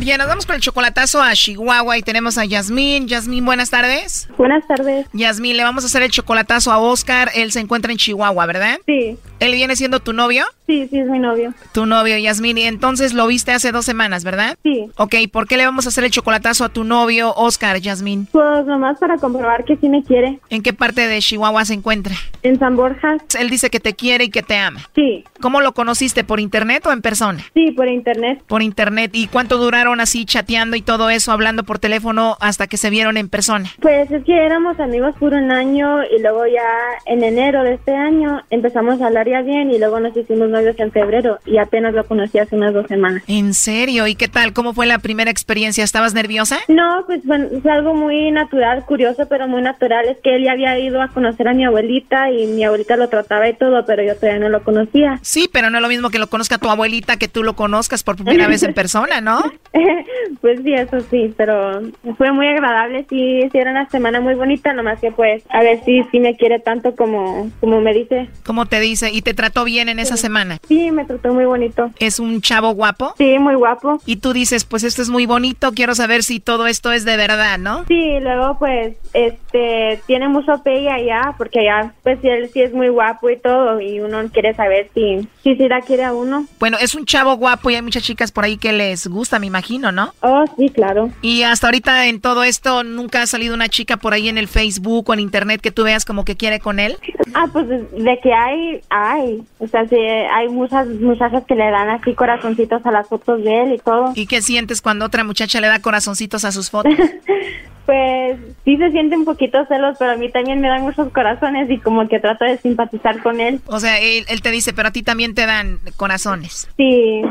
Bien, nos vamos con el chocolatazo a Chihuahua y tenemos a Yasmín. Yasmín, buenas tardes. Buenas tardes. Yasmín, le vamos a hacer el chocolatazo a Oscar. Él se encuentra en Chihuahua, ¿verdad? Sí. ¿Él viene siendo tu novio? Sí, sí, es mi novio. Tu novio, Yasmín. Y entonces lo viste hace dos semanas, ¿verdad? Sí. Ok, ¿por qué le vamos a hacer el chocolatazo a tu novio, Oscar, Yasmín? Pues nomás para comprobar que sí me quiere. ¿En qué parte de Chihuahua se encuentra? En San Borjas. Él dice que te quiere y que te ama. Sí. ¿Cómo lo conociste? ¿Por internet o en persona? Sí, por internet. Por internet. ¿Y cuánto duraron así chateando y todo eso, hablando por teléfono hasta que se vieron en persona? Pues es que éramos amigos por un año y luego ya en enero de este año empezamos a hablar caía bien y luego nos hicimos novios en febrero y apenas lo conocí hace unas dos semanas. ¿En serio? ¿Y qué tal? ¿Cómo fue la primera experiencia? ¿Estabas nerviosa? No, pues bueno, fue algo muy natural, curioso, pero muy natural. Es que él ya había ido a conocer a mi abuelita y mi abuelita lo trataba y todo, pero yo todavía no lo conocía. Sí, pero no es lo mismo que lo conozca tu abuelita que tú lo conozcas por primera vez en persona, ¿no? pues sí, eso sí, pero fue muy agradable. Sí, sí, era una semana muy bonita, nomás que pues a ver si, si me quiere tanto como, como me dice. ¿Cómo te dice? ¿Y te trató bien en esa semana? Sí, me trató muy bonito. ¿Es un chavo guapo? Sí, muy guapo. Y tú dices, pues esto es muy bonito, quiero saber si todo esto es de verdad, ¿no? Sí, luego pues este tiene mucho pegue allá, porque allá pues él sí es muy guapo y todo, y uno quiere saber si, si, si la quiere a uno. Bueno, es un chavo guapo y hay muchas chicas por ahí que les gusta, me imagino, ¿no? Oh, sí, claro. Y hasta ahorita en todo esto, ¿nunca ha salido una chica por ahí en el Facebook o en internet que tú veas como que quiere con él? Ah, pues de que hay, hay. O sea, sí, hay muchas muchachas que le dan así corazoncitos a las fotos de él y todo. ¿Y qué sientes cuando otra muchacha le da corazoncitos a sus fotos? pues sí se siente un poquito celos, pero a mí también me dan muchos corazones y como que trato de simpatizar con él. O sea, él, él te dice, pero a ti también te dan corazones. Sí,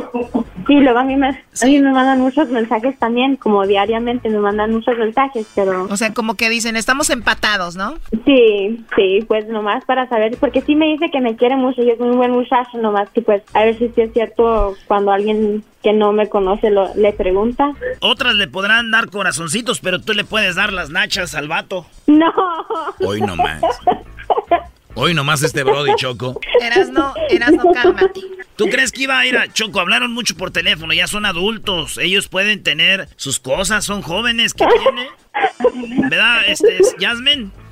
sí, luego a mí, me, a mí me mandan muchos mensajes también, como diariamente me mandan muchos mensajes, pero... O sea, como que dicen, estamos empatados, ¿no? Sí, sí, pues nomás para saber, porque sí me dice que me quiere mucho y es muy buen muchacho, nomás que pues a ver si sí es cierto cuando alguien que no me conoce lo, le pregunta. Otras le podrán dar corazoncitos, pero tú le puedes dar las nachas al vato. No. Hoy nomás. Hoy nomás este Brody Choco. Eras no, eras no, cálmate. ¿Tú crees que iba a ir a Choco? Hablaron mucho por teléfono, ya son adultos. Ellos pueden tener sus cosas, son jóvenes que tiene. ¿Verdad, este, Jasmine?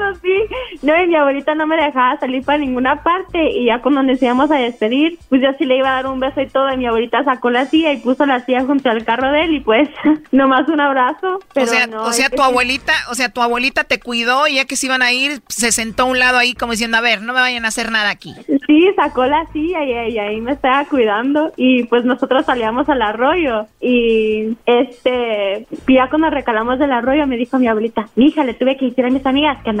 Eso sí. No, y mi abuelita no me dejaba salir para ninguna parte. Y ya cuando nos íbamos a despedir, pues yo sí le iba a dar un beso y todo. Y mi abuelita sacó la silla y puso la silla junto al carro de él. Y pues, nomás un abrazo. Pero o sea, no, o sea tu abuelita, o sea, tu abuelita te cuidó y ya que se iban a ir, se sentó a un lado ahí como diciendo, a ver, no me vayan a hacer nada aquí. Sí, sacó la silla y, y ahí me estaba cuidando. Y pues nosotros salíamos al arroyo. Y este, ya cuando recalamos del arroyo, me dijo mi abuelita, hija, le tuve que decir a mis amigas que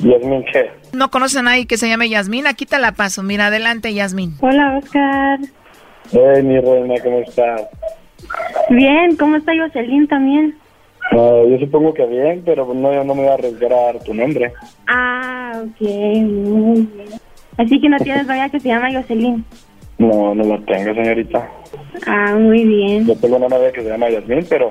Yasmin, ¿qué? ¿No conoces a nadie que se llame Yasmín? Aquí te la paso. Mira, adelante, Yasmín. Hola, Oscar. Hey, mi reina, ¿cómo estás? Bien, ¿cómo está Jocelyn también? Ah, yo supongo que bien, pero no, yo no me voy a arriesgar a dar tu nombre. Ah, ok, muy bien. Así que no tienes novia que se llama Jocelyn. No, no la tengo, señorita. Ah, muy bien. Yo tengo una novia que se llama Yasmin, pero,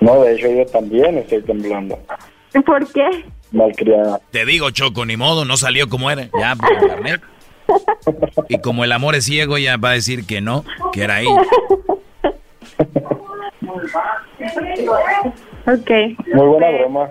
No, de hecho yo también estoy temblando. ¿Por qué? Malcriada. Te digo, Choco, ni modo, no salió como era. Ya, por internet. Y como el amor es ciego, ya va a decir que no, que era ella. Ok. Muy buena broma.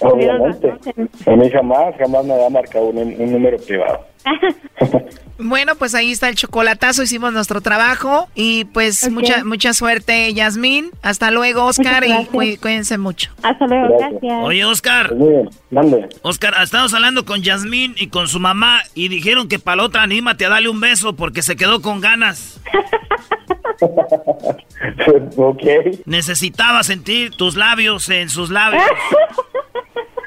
Obviamente. A mí jamás, jamás me había marcado un, un número privado. Bueno, pues ahí está el chocolatazo, hicimos nuestro trabajo y pues mucha mucha suerte, Yasmín. Hasta luego, Oscar, y cuí- cuídense mucho. hasta luego, gracias. Oye, Oscar. Muy bien, mande. Oscar, estamos hablando con Yasmín y con su mamá y dijeron que para la otra anímate a darle un beso porque se quedó con ganas. ok. Necesitaba sentir tus labios en sus labios.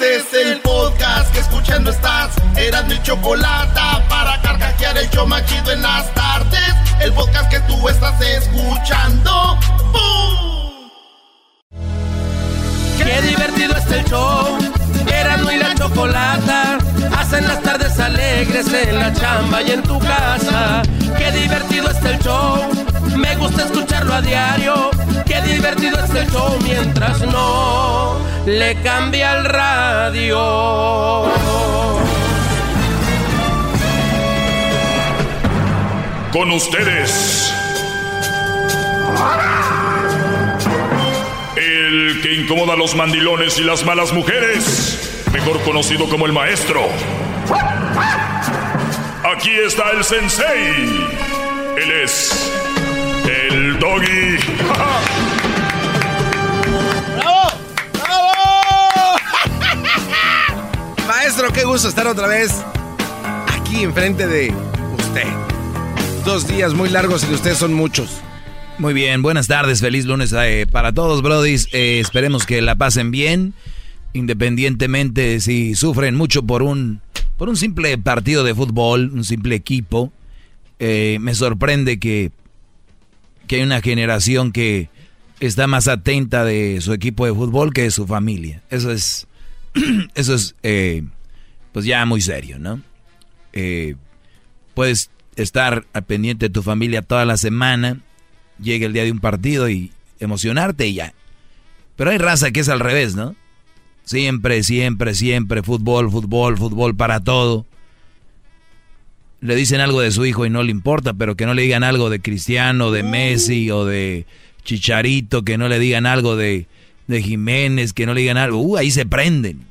Este es el podcast que escuchando estás. Eran mi chocolate para carcajear el show más chido en las tardes. El podcast que tú estás escuchando. ¡Bum! Qué divertido está el show. Erasmo y la chocolata hacen las tardes alegres en la chamba y en tu casa. Qué divertido está el show. Me gusta escucharlo a diario. Qué divertido está el show mientras no le cambia el radio. Con ustedes. El que incomoda a los mandilones y las malas mujeres. Mejor conocido como el maestro. Aquí está el sensei. Él es el doggy. ¡Bravo! ¡Bravo! Maestro, qué gusto estar otra vez aquí enfrente de usted. Dos días muy largos y de ustedes son muchos. Muy bien, buenas tardes, feliz lunes eh, para todos, brodis. Eh, esperemos que la pasen bien, independientemente si sufren mucho por un, por un simple partido de fútbol, un simple equipo. Eh, me sorprende que, que hay una generación que está más atenta de su equipo de fútbol que de su familia. Eso es, eso es, pues ya muy serio, ¿no? puedes estar al pendiente de tu familia toda la semana, llega el día de un partido y emocionarte y ya. Pero hay raza que es al revés, ¿no? Siempre, siempre, siempre, fútbol, fútbol, fútbol para todo. Le dicen algo de su hijo y no le importa, pero que no le digan algo de Cristiano, de Messi o de Chicharito, que no le digan algo de, de Jiménez, que no le digan algo. Uh, ahí se prenden.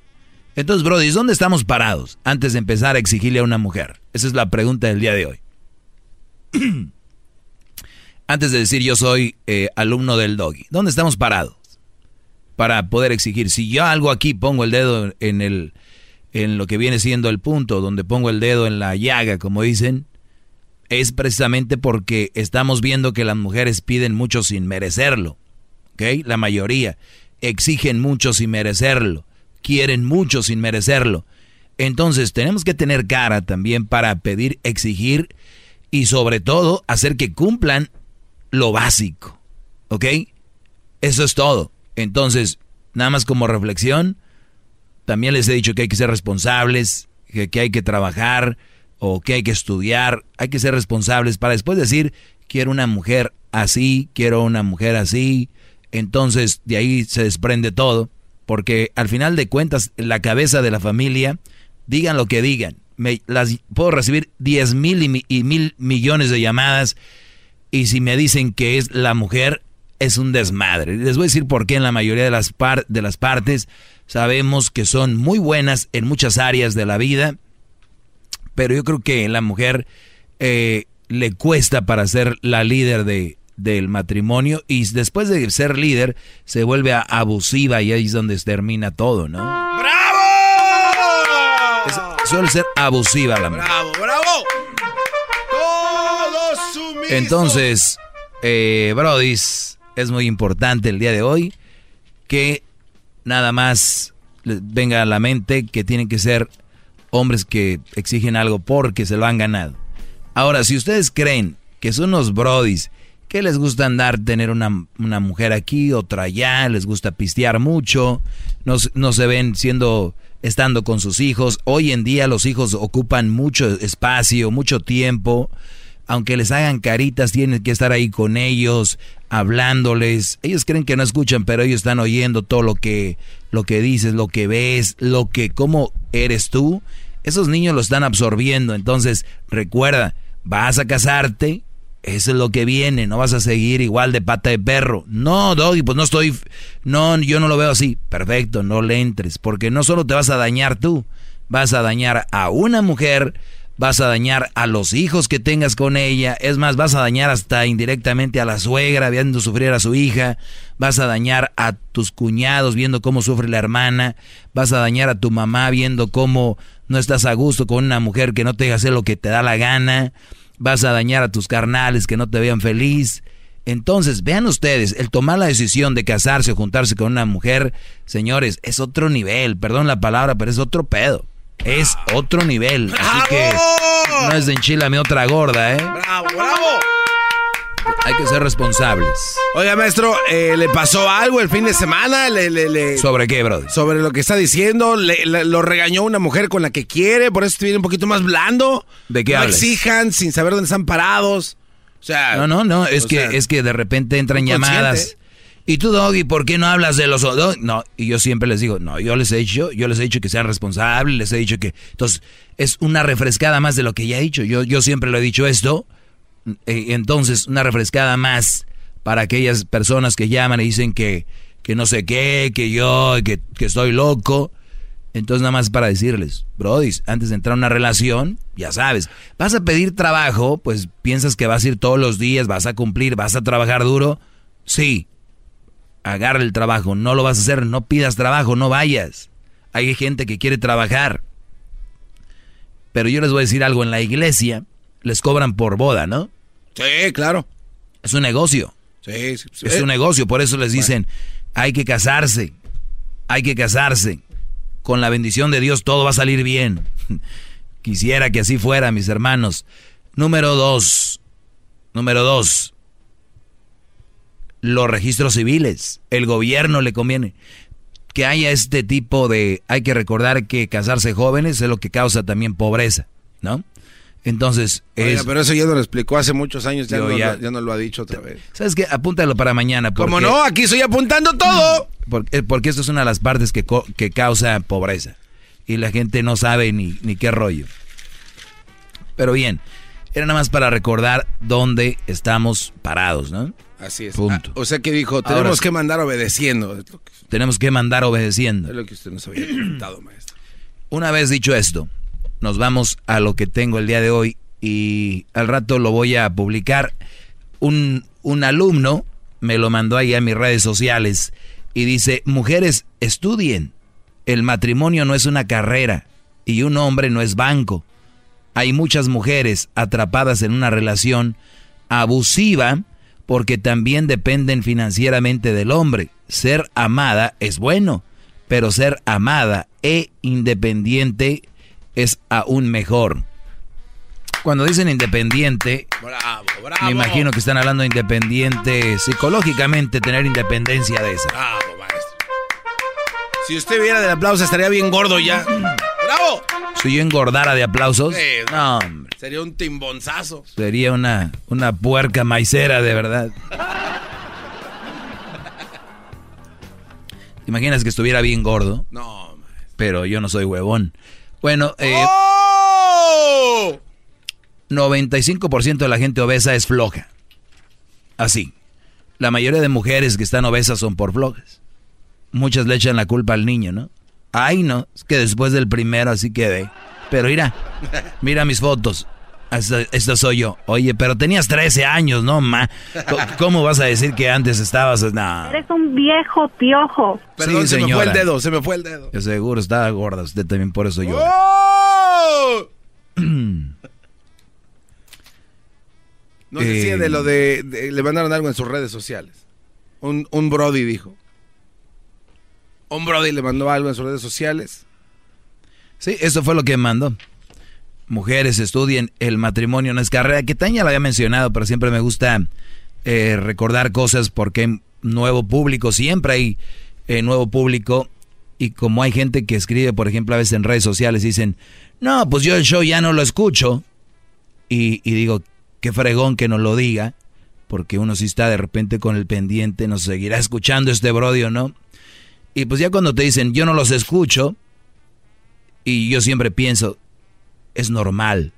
Entonces, Brody, ¿dónde estamos parados antes de empezar a exigirle a una mujer? Esa es la pregunta del día de hoy. Antes de decir yo soy eh, alumno del doggy, ¿dónde estamos parados? Para poder exigir, si yo algo aquí pongo el dedo en el en lo que viene siendo el punto, donde pongo el dedo en la llaga, como dicen, es precisamente porque estamos viendo que las mujeres piden mucho sin merecerlo. ¿Ok? La mayoría exigen mucho sin merecerlo, quieren mucho sin merecerlo. Entonces tenemos que tener cara también para pedir, exigir y sobre todo hacer que cumplan lo básico. ¿Ok? Eso es todo. Entonces, nada más como reflexión, también les he dicho que hay que ser responsables, que, hay que trabajar o que hay que estudiar, hay que ser responsables para después decir, quiero una mujer así, quiero una mujer así. Entonces, de ahí se desprende todo, porque al final de cuentas, la cabeza de la familia, digan lo que digan, me, las, puedo recibir 10 mil y, mil millones de llamadas y si me dicen que es la mujer, es un desmadre. Les voy a decir por qué en la mayoría de las, de las partes sabemos que son muy buenas en muchas áreas de la vida, pero yo creo que la mujer eh, le cuesta para ser la líder de, del matrimonio y después de ser líder se vuelve abusiva y ahí es donde termina todo, ¿no? suele ser abusiva la mujer. ¡Bravo, bravo! Sumisos. Entonces, eh, Brodis, es muy importante el día de hoy que nada más venga a la mente que tienen que ser hombres que exigen algo porque se lo han ganado. Ahora, si ustedes creen que son unos brodis que les gusta andar, tener una, una mujer aquí, otra allá, les gusta pistear mucho, no, no se ven siendo estando con sus hijos. Hoy en día los hijos ocupan mucho espacio, mucho tiempo. Aunque les hagan caritas, tienen que estar ahí con ellos, hablándoles. Ellos creen que no escuchan, pero ellos están oyendo todo lo que, lo que dices, lo que ves, lo que, cómo eres tú. Esos niños lo están absorbiendo. Entonces, recuerda, vas a casarte, eso es lo que viene, no vas a seguir igual de pata de perro. No, Doggy, pues no estoy, no, yo no lo veo así. Perfecto, no le entres, porque no solo te vas a dañar tú, vas a dañar a una mujer, vas a dañar a los hijos que tengas con ella, es más, vas a dañar hasta indirectamente a la suegra viendo sufrir a su hija, vas a dañar a tus cuñados viendo cómo sufre la hermana, vas a dañar a tu mamá viendo cómo no estás a gusto con una mujer que no te hace lo que te da la gana. Vas a dañar a tus carnales que no te vean feliz. Entonces, vean ustedes, el tomar la decisión de casarse o juntarse con una mujer, señores, es otro nivel, perdón la palabra, pero es otro pedo. Es otro nivel. Así que no es de enchilame otra gorda, ¿eh? ¡Bravo, bravo! Hay que ser responsables. Oiga, maestro, eh, ¿le pasó algo el fin de semana? ¿Le, le, le- ¿Sobre qué, bro? Sobre lo que está diciendo, lo regañó una mujer con la que quiere, por eso viene un poquito más blando. ¿De qué no hablas? exijan sin saber dónde están parados. O sea, No, no, no, es que, sea, es que de repente entran llamadas. ¿Y tú, Doggy, por qué no hablas de los? No, y yo siempre les digo, no, yo les he dicho, yo les he dicho que sean responsables, les he dicho que... Entonces, es una refrescada más de lo que ya he dicho. Yo, yo siempre lo he dicho esto. eh, entonces, una refrescada más para aquellas personas que llaman y dicen que, que no sé qué, que yo, que, que estoy loco. Entonces, nada más para decirles, Brody, antes de entrar a una relación, ya sabes, vas a pedir trabajo, pues piensas que vas a ir todos los días, vas a cumplir, vas a trabajar duro. Sí, agarra el trabajo, no lo vas a hacer, no pidas trabajo, no vayas. Hay gente que quiere trabajar. Pero yo les voy a decir algo, en la iglesia les cobran por boda, ¿no? Sí, claro. Es un negocio. Sí, sí, sí. Es un negocio, por eso les dicen, hay que casarse, hay que casarse. Con la bendición de Dios todo va a salir bien. Quisiera que así fuera, mis hermanos. Número dos, número dos, los registros civiles. El gobierno le conviene que haya este tipo de... Hay que recordar que casarse jóvenes es lo que causa también pobreza, ¿no? Entonces, Oiga, es... pero eso ya lo explicó hace muchos años, ya, no, ya- lo- ya no lo ha dicho otra vez. ¿Sabes qué? Apúntalo para mañana. ¿Cómo porque- no? Aquí estoy apuntando todo. Porque, porque esto es una de las partes que, que causa pobreza. Y la gente no sabe ni, ni qué rollo. Pero bien, era nada más para recordar dónde estamos parados, ¿no? Así es. Punto. Ah, o sea que dijo, tenemos Ahora que mandar obedeciendo. Que, Tenemos que mandar obedeciendo. es lo que usted nos había comentado, maestro. Una vez dicho esto, nos vamos a lo que tengo el día de hoy y al rato lo voy a publicar. Un, un alumno me lo mandó ahí a mis redes sociales y dice, mujeres, estudien. El matrimonio no es una carrera y un hombre no es banco. Hay muchas mujeres atrapadas en una relación abusiva porque también dependen financieramente del hombre. Ser amada es bueno, pero ser amada e independiente es aún mejor. Cuando dicen independiente, Bravo, bravo. me imagino que están hablando de independiente psicológicamente, tener independencia de esa. Bravo, maestro. Si usted viera del aplauso, estaría bien gordo ya. ¡Bravo! Si yo engordara de aplausos, Sí, no, hombre, Sería un timbonzazo. sería una, una puerca maicera de verdad. ¿Te imaginas que estuviera bien gordo? No, maestro. Pero yo no soy huevón. Bueno, eh, ¡Oh! 95% de la gente obesa es floja. Así. La mayoría de mujeres que están obesas son por flojas. Muchas le echan la culpa al niño, ¿no? Ay, no, es que después del primero así quedé. Pero mira, mira mis fotos. Esta, esta soy yo. Oye, pero tenías 13 años, ¿no, ma? ¿Cómo vas a decir que antes estabas...? No. Eres un viejo piojo. Perdón, Sí, se me fue el dedo, se me fue el dedo. Yo seguro estaba gorda, usted también por eso yo. ¡Oh! Nos Eh, decía de lo de, de- Le mandaron algo en sus redes sociales. Un, un Brody dijo. Un Brody le mandó algo en sus redes sociales. Sí, eso fue lo que mandó. Mujeres estudien, el matrimonio no es carrera, que Tania lo había mencionado, pero siempre me gusta eh, recordar cosas porque hay nuevo público, siempre hay eh, nuevo público y como hay gente que escribe, por ejemplo, a veces en redes sociales, dicen, no, pues yo el show ya no lo escucho. Y, y digo, qué fregón que nos lo diga, porque uno sí está de repente con el pendiente, nos seguirá escuchando este brodio, ¿no? Y pues ya cuando te dicen, yo no los escucho, y yo siempre pienso, es normal.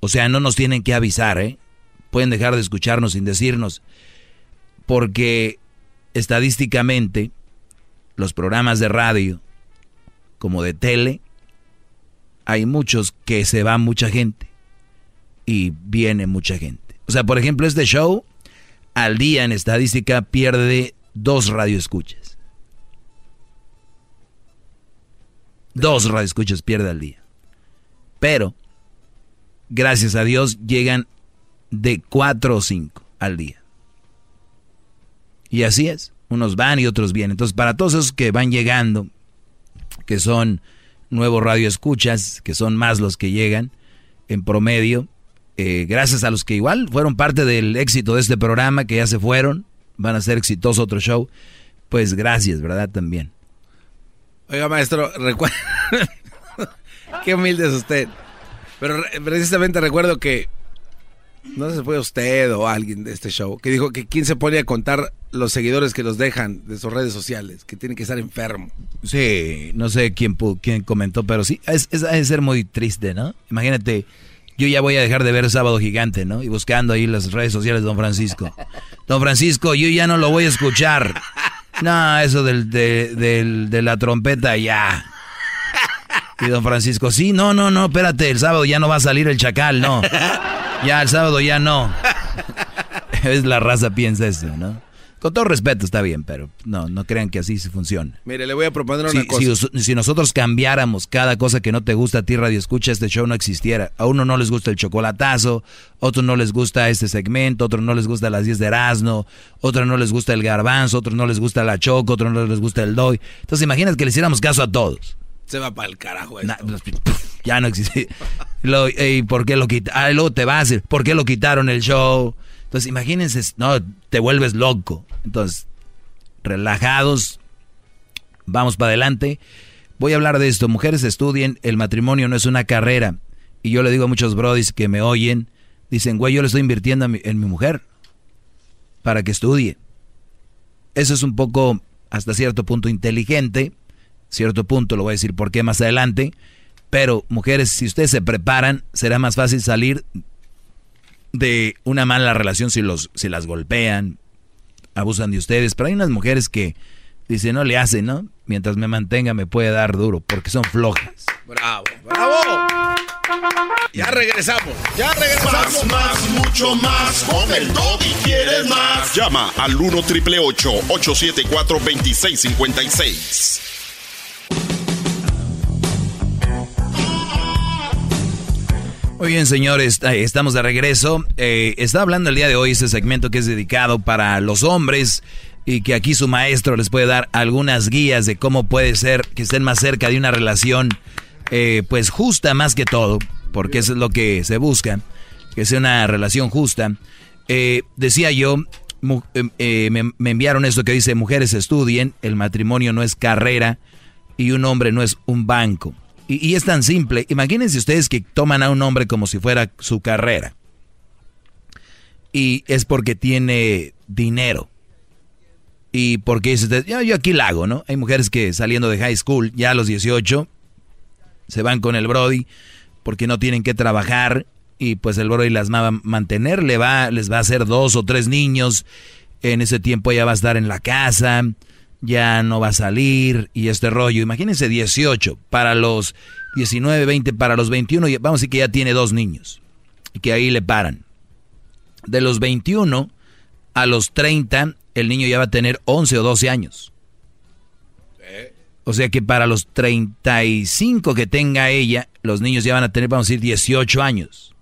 O sea, no nos tienen que avisar, ¿eh? Pueden dejar de escucharnos sin decirnos. Porque estadísticamente, los programas de radio, como de tele, hay muchos que se va mucha gente. Y viene mucha gente. O sea, por ejemplo, este show, al día en estadística, pierde dos radioescuchas. Dos radioescuchas pierde al día. Pero, gracias a Dios, llegan de cuatro o cinco al día. Y así es. Unos van y otros vienen. Entonces, para todos esos que van llegando, que son nuevos radioescuchas, que son más los que llegan en promedio, eh, gracias a los que igual fueron parte del éxito de este programa, que ya se fueron, van a ser exitoso otro show, pues gracias, ¿verdad? También. Oiga, maestro, recuerda... Qué humilde es usted. Pero precisamente recuerdo que no sé si fue usted o alguien de este show que dijo que quién se pone a contar los seguidores que los dejan de sus redes sociales, que tiene que estar enfermo. Sí, no sé quién, quién comentó, pero sí, es, es, ser muy triste, ¿no? Imagínate, yo ya voy a dejar de ver Sábado Gigante, ¿no? Y buscando ahí las redes sociales de Don Francisco. Don Francisco, yo ya no lo voy a escuchar. No, eso del, de, del, de la trompeta ya. Y don Francisco, sí, no, no, no, espérate, el sábado ya no va a salir el chacal, no. Ya el sábado ya no. es la raza piensa eso, ¿no? Con todo respeto está bien, pero no, no crean que así se funciona. Mire, le voy a proponer una cosa. Si, nosotros cambiáramos cada cosa que no te gusta a ti, Radio Escucha, este show no existiera. A uno no les gusta el chocolatazo, a otro no les gusta este segmento, otro no les gusta las 10 de Erasmo, otro no les gusta el garbanzo, otro no les gusta la choco, otro no les gusta el doy. Entonces imagínate que le hiciéramos caso a todos. Se va para el carajo pues, ya no existe. Lo, ¿Por qué lo quitaron? Ah, luego te vas a decir, ¿por qué lo quitaron el show? Entonces, imagínense, no, te vuelves loco. Entonces, relajados, vamos para adelante. Voy a hablar de esto. Mujeres estudien, el matrimonio no es una carrera. Y yo le digo a muchos brodis que me oyen, dicen, güey, yo le estoy invirtiendo en mi mujer para que estudie. Eso es un poco, hasta cierto punto, inteligente cierto punto, lo voy a decir por qué más adelante, pero mujeres, si ustedes se preparan, será más fácil salir de una mala relación si, los, si las golpean, abusan de ustedes, pero hay unas mujeres que dicen, no le hacen, ¿no? Mientras me mantenga me puede dar duro, porque son flojas. Bravo, bravo. Ya regresamos, ya regresamos. Más, mucho más. Con el y quieres más. Llama al 1 triple 874 2656. Muy bien, señores, estamos de regreso. Eh, está hablando el día de hoy este segmento que es dedicado para los hombres y que aquí su maestro les puede dar algunas guías de cómo puede ser que estén más cerca de una relación, eh, pues justa más que todo, porque eso es lo que se busca, que sea una relación justa. Eh, decía yo, me, me enviaron esto que dice, mujeres estudien, el matrimonio no es carrera y un hombre no es un banco. Y, es tan simple. Imagínense ustedes que toman a un hombre como si fuera su carrera. Y es porque tiene dinero. Y porque dice, yo, yo aquí la hago, ¿no? Hay mujeres que saliendo de high school, ya a los 18, se van con el Brody porque no tienen que trabajar y pues el Brody las va a mantener, le va, les va a hacer dos o tres niños. En ese tiempo ella va a estar en la casa ya no va a salir y este rollo. Imagínense 18 para los 19, 20, para los 21, vamos a decir que ya tiene dos niños y que ahí le paran. De los 21 a los 30, el niño ya va a tener 11 o 12 años. O sea que para los 35 que tenga ella, los niños ya van a tener, vamos a decir, 18 años.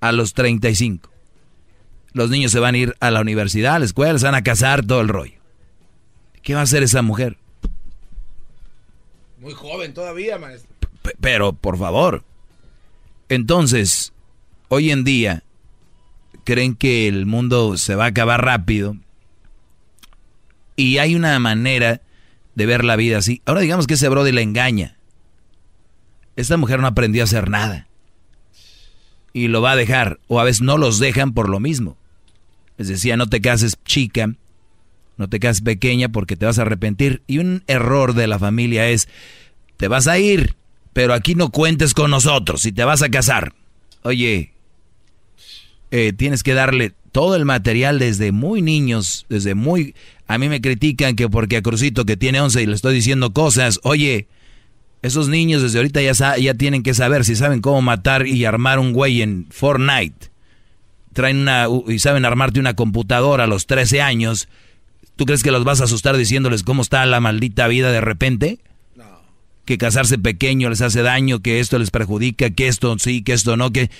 A los 35. Los niños se van a ir a la universidad, a la escuela, se van a casar, todo el rollo. ¿Qué va a hacer esa mujer? Muy joven todavía, maestro. pero, por favor. Entonces, hoy en día, creen que el mundo se va a acabar rápido. Y hay una manera de ver la vida así. Ahora digamos que ese brody le engaña. Esta mujer no aprendió a hacer nada. Y lo va a dejar. O a veces no los dejan por lo mismo. Les decía, no te cases chica no te cases pequeña porque te vas a arrepentir. Y un error de la familia es, te vas a ir, pero aquí no cuentes con nosotros y te vas a casar. Oye, eh, tienes que darle todo el material desde muy niños, desde muy... A mí me critican que porque a Crucito que tiene 11 y le estoy diciendo cosas, oye, esos niños desde ahorita ya, ya tienen que saber si saben cómo matar y armar un güey en Fortnite. Traen una... y saben armarte una computadora a los 13 años ¿Tú crees que los vas a asustar diciéndoles cómo está la maldita vida de repente? No. Que casarse pequeño les hace daño, que esto les perjudica, que esto sí, que esto no, que...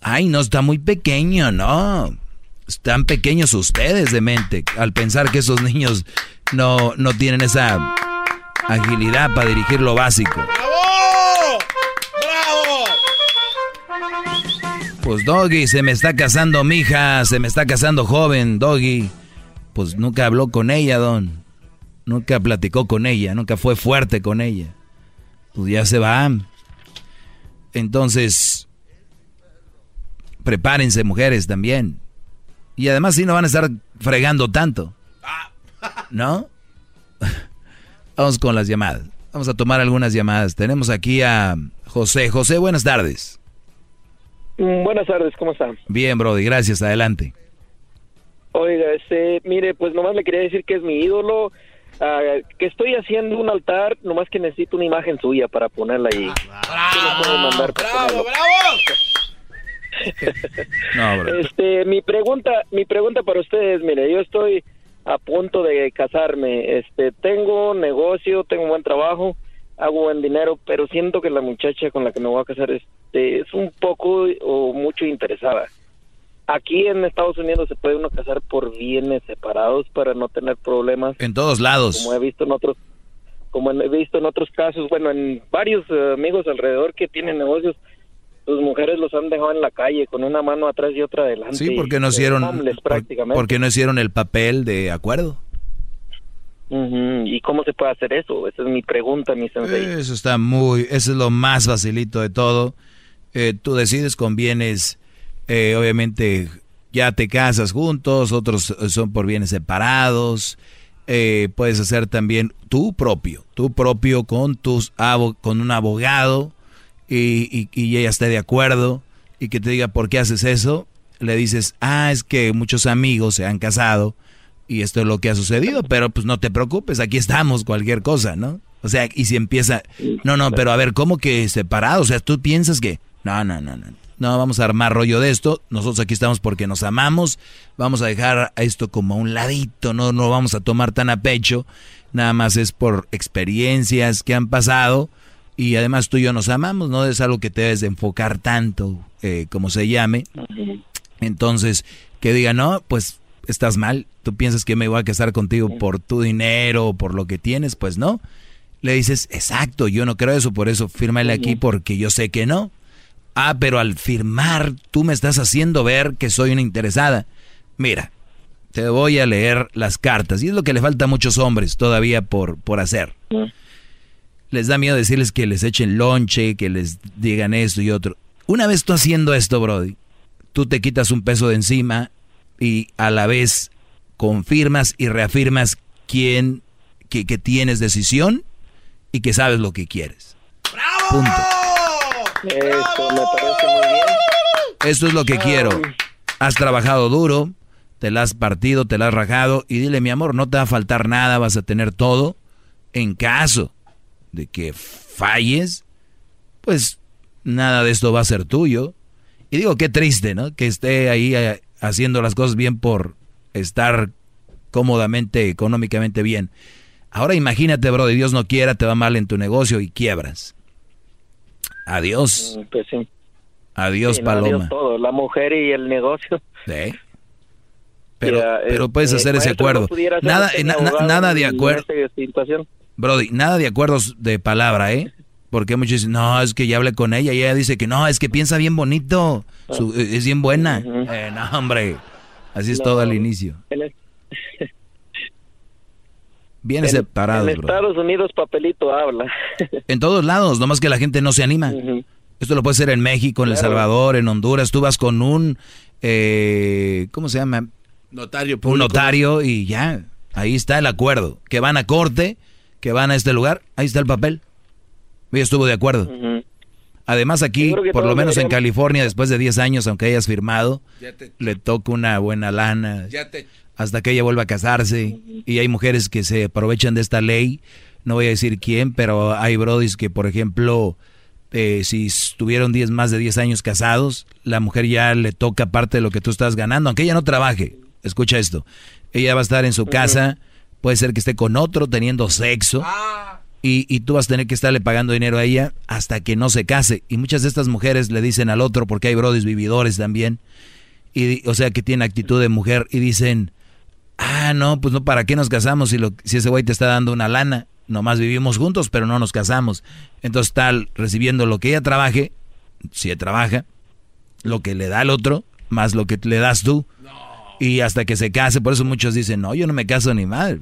Ay, no, está muy pequeño, no. Están pequeños ustedes de mente al pensar que esos niños no, no tienen esa agilidad para dirigir lo básico. ¡Bravo! ¡Bravo! Pues Doggy, se me está casando mi hija, se me está casando joven, Doggy. Pues nunca habló con ella, Don. Nunca platicó con ella, nunca fue fuerte con ella. Pues ya se va. Entonces, prepárense mujeres también. Y además sí no van a estar fregando tanto. ¿No? Vamos con las llamadas. Vamos a tomar algunas llamadas. Tenemos aquí a José. José, buenas tardes. Mm, Buenas tardes, ¿cómo están? Bien, Brody, gracias. Adelante. Oiga, este, mire, pues nomás le quería decir que es mi ídolo, ah, que estoy haciendo un altar, nomás que necesito una imagen suya para ponerla ahí. ¡Bravo! ¡Bravo, No, bro. Este, mi pregunta, mi pregunta para ustedes, mire, yo estoy a punto de casarme, este, tengo negocio, tengo un buen trabajo, hago buen dinero, pero siento que la muchacha con la que me voy a casar este, es un poco o mucho interesada. Aquí en Estados Unidos se puede uno casar por bienes separados para no tener problemas. En todos lados. Como he visto en otros, como he visto en otros casos, bueno, en varios eh, amigos alrededor que tienen negocios, sus mujeres los han dejado en la calle con una mano atrás y otra adelante. Sí, porque no hicieron, homeless por- prácticamente. porque no hicieron el papel de acuerdo. ¿Y cómo se puede hacer eso? Esa es mi pregunta, mi sensei. Eso está muy, eso es lo más facilito de todo. Eh, tú decides con bienes, eh, obviamente ya te casas juntos, otros son por bienes separados. Eh, puedes hacer también tú propio, tú propio con tus con un abogado y, y, y ella esté de acuerdo y que te diga por qué haces eso. Le dices, ah, es que muchos amigos se han casado y esto es lo que ha sucedido, pero pues no te preocupes, aquí estamos, cualquier cosa, ¿no? O sea, y si empieza, no, no, pero a ver, ¿cómo que separado? O sea, tú piensas que, no, no, no, no, no, vamos a armar rollo de esto, nosotros aquí estamos porque nos amamos, vamos a dejar a esto como a un ladito, no, no vamos a tomar tan a pecho, nada más es por experiencias que han pasado y además tú y yo nos amamos, no es algo que te debes de enfocar tanto, eh, como se llame. Entonces, que diga, no, pues estás mal, tú piensas que me voy a casar contigo por tu dinero o por lo que tienes, pues no. Le dices, exacto, yo no creo eso, por eso fírmale aquí porque yo sé que no. Ah, pero al firmar tú me estás haciendo ver que soy una interesada. Mira, te voy a leer las cartas y es lo que le falta a muchos hombres todavía por, por hacer. Les da miedo decirles que les echen lonche, que les digan esto y otro. Una vez tú haciendo esto, Brody, tú te quitas un peso de encima y a la vez confirmas y reafirmas quién, que, que tienes decisión y que sabes lo que quieres. Punto. Eso me parece muy bien. Eso es lo que quiero. Has trabajado duro, te la has partido, te la has rajado y dile, mi amor, no te va a faltar nada, vas a tener todo. En caso de que falles, pues nada de esto va a ser tuyo. Y digo, qué triste, ¿no? Que esté ahí eh, haciendo las cosas bien por estar cómodamente, económicamente bien. Ahora imagínate, bro, de Dios no quiera, te va mal en tu negocio y quiebras. Adiós. Mm, Pues sí. Adiós, Sí, no, adiós Paloma. todo, la mujer y el negocio. Sí. Pero, Ya, pero eh, puedes eh, hacer ese ¿no acuerdo. ser Nada, na- na- abogado nada de acuerdo. Brody, nada de acuerdos de palabra, ¿eh? Porque muchos dicen, no, es que ya hablé con ella y ella dice que no, es que piensa bien bonito, su- Ah. es bien buena. Eh, no, hombre, así es No. todo al inicio. Bien en- separados, en bro. Estados Unidos papelito habla. En todos lados, nomás que la gente no se anima. Esto lo puede hacer en México, en El. Salvador, en Honduras. Tú vas con un, eh, ¿cómo se llama? Notario Un notario y ya, ahí está el acuerdo. Que van a corte, que van a este lugar, ahí está el papel. Ella estuvo de acuerdo. Además aquí, por lo menos en California, después de 10 años, aunque hayas firmado, Ya te- le toca una buena lana Ya te- hasta que ella vuelva a casarse. Y hay mujeres que se aprovechan de esta ley. No voy a decir quién, pero hay brodis que, por ejemplo, eh, si estuvieron 10, más de 10 años casados, la mujer ya le toca parte de lo que tú estás ganando, aunque ella no trabaje. Escucha esto. Ella va a estar en su casa, puede ser que esté con otro teniendo sexo. Y, y tú vas a tener que estarle pagando dinero a ella hasta que no se case. Y muchas de estas mujeres le dicen al otro, porque hay brodis vividores también, y, o sea, que tienen actitud de mujer, y dicen, ah, no, pues no, ¿para qué nos casamos si, lo, si ese güey te está dando una lana? Nomás vivimos juntos, pero no nos casamos. Entonces tal, recibiendo lo que ella trabaje, si ella trabaja, lo que le da el otro, más lo que le das tú. Y hasta que se case, por eso muchos dicen, no, yo no me caso ni madre.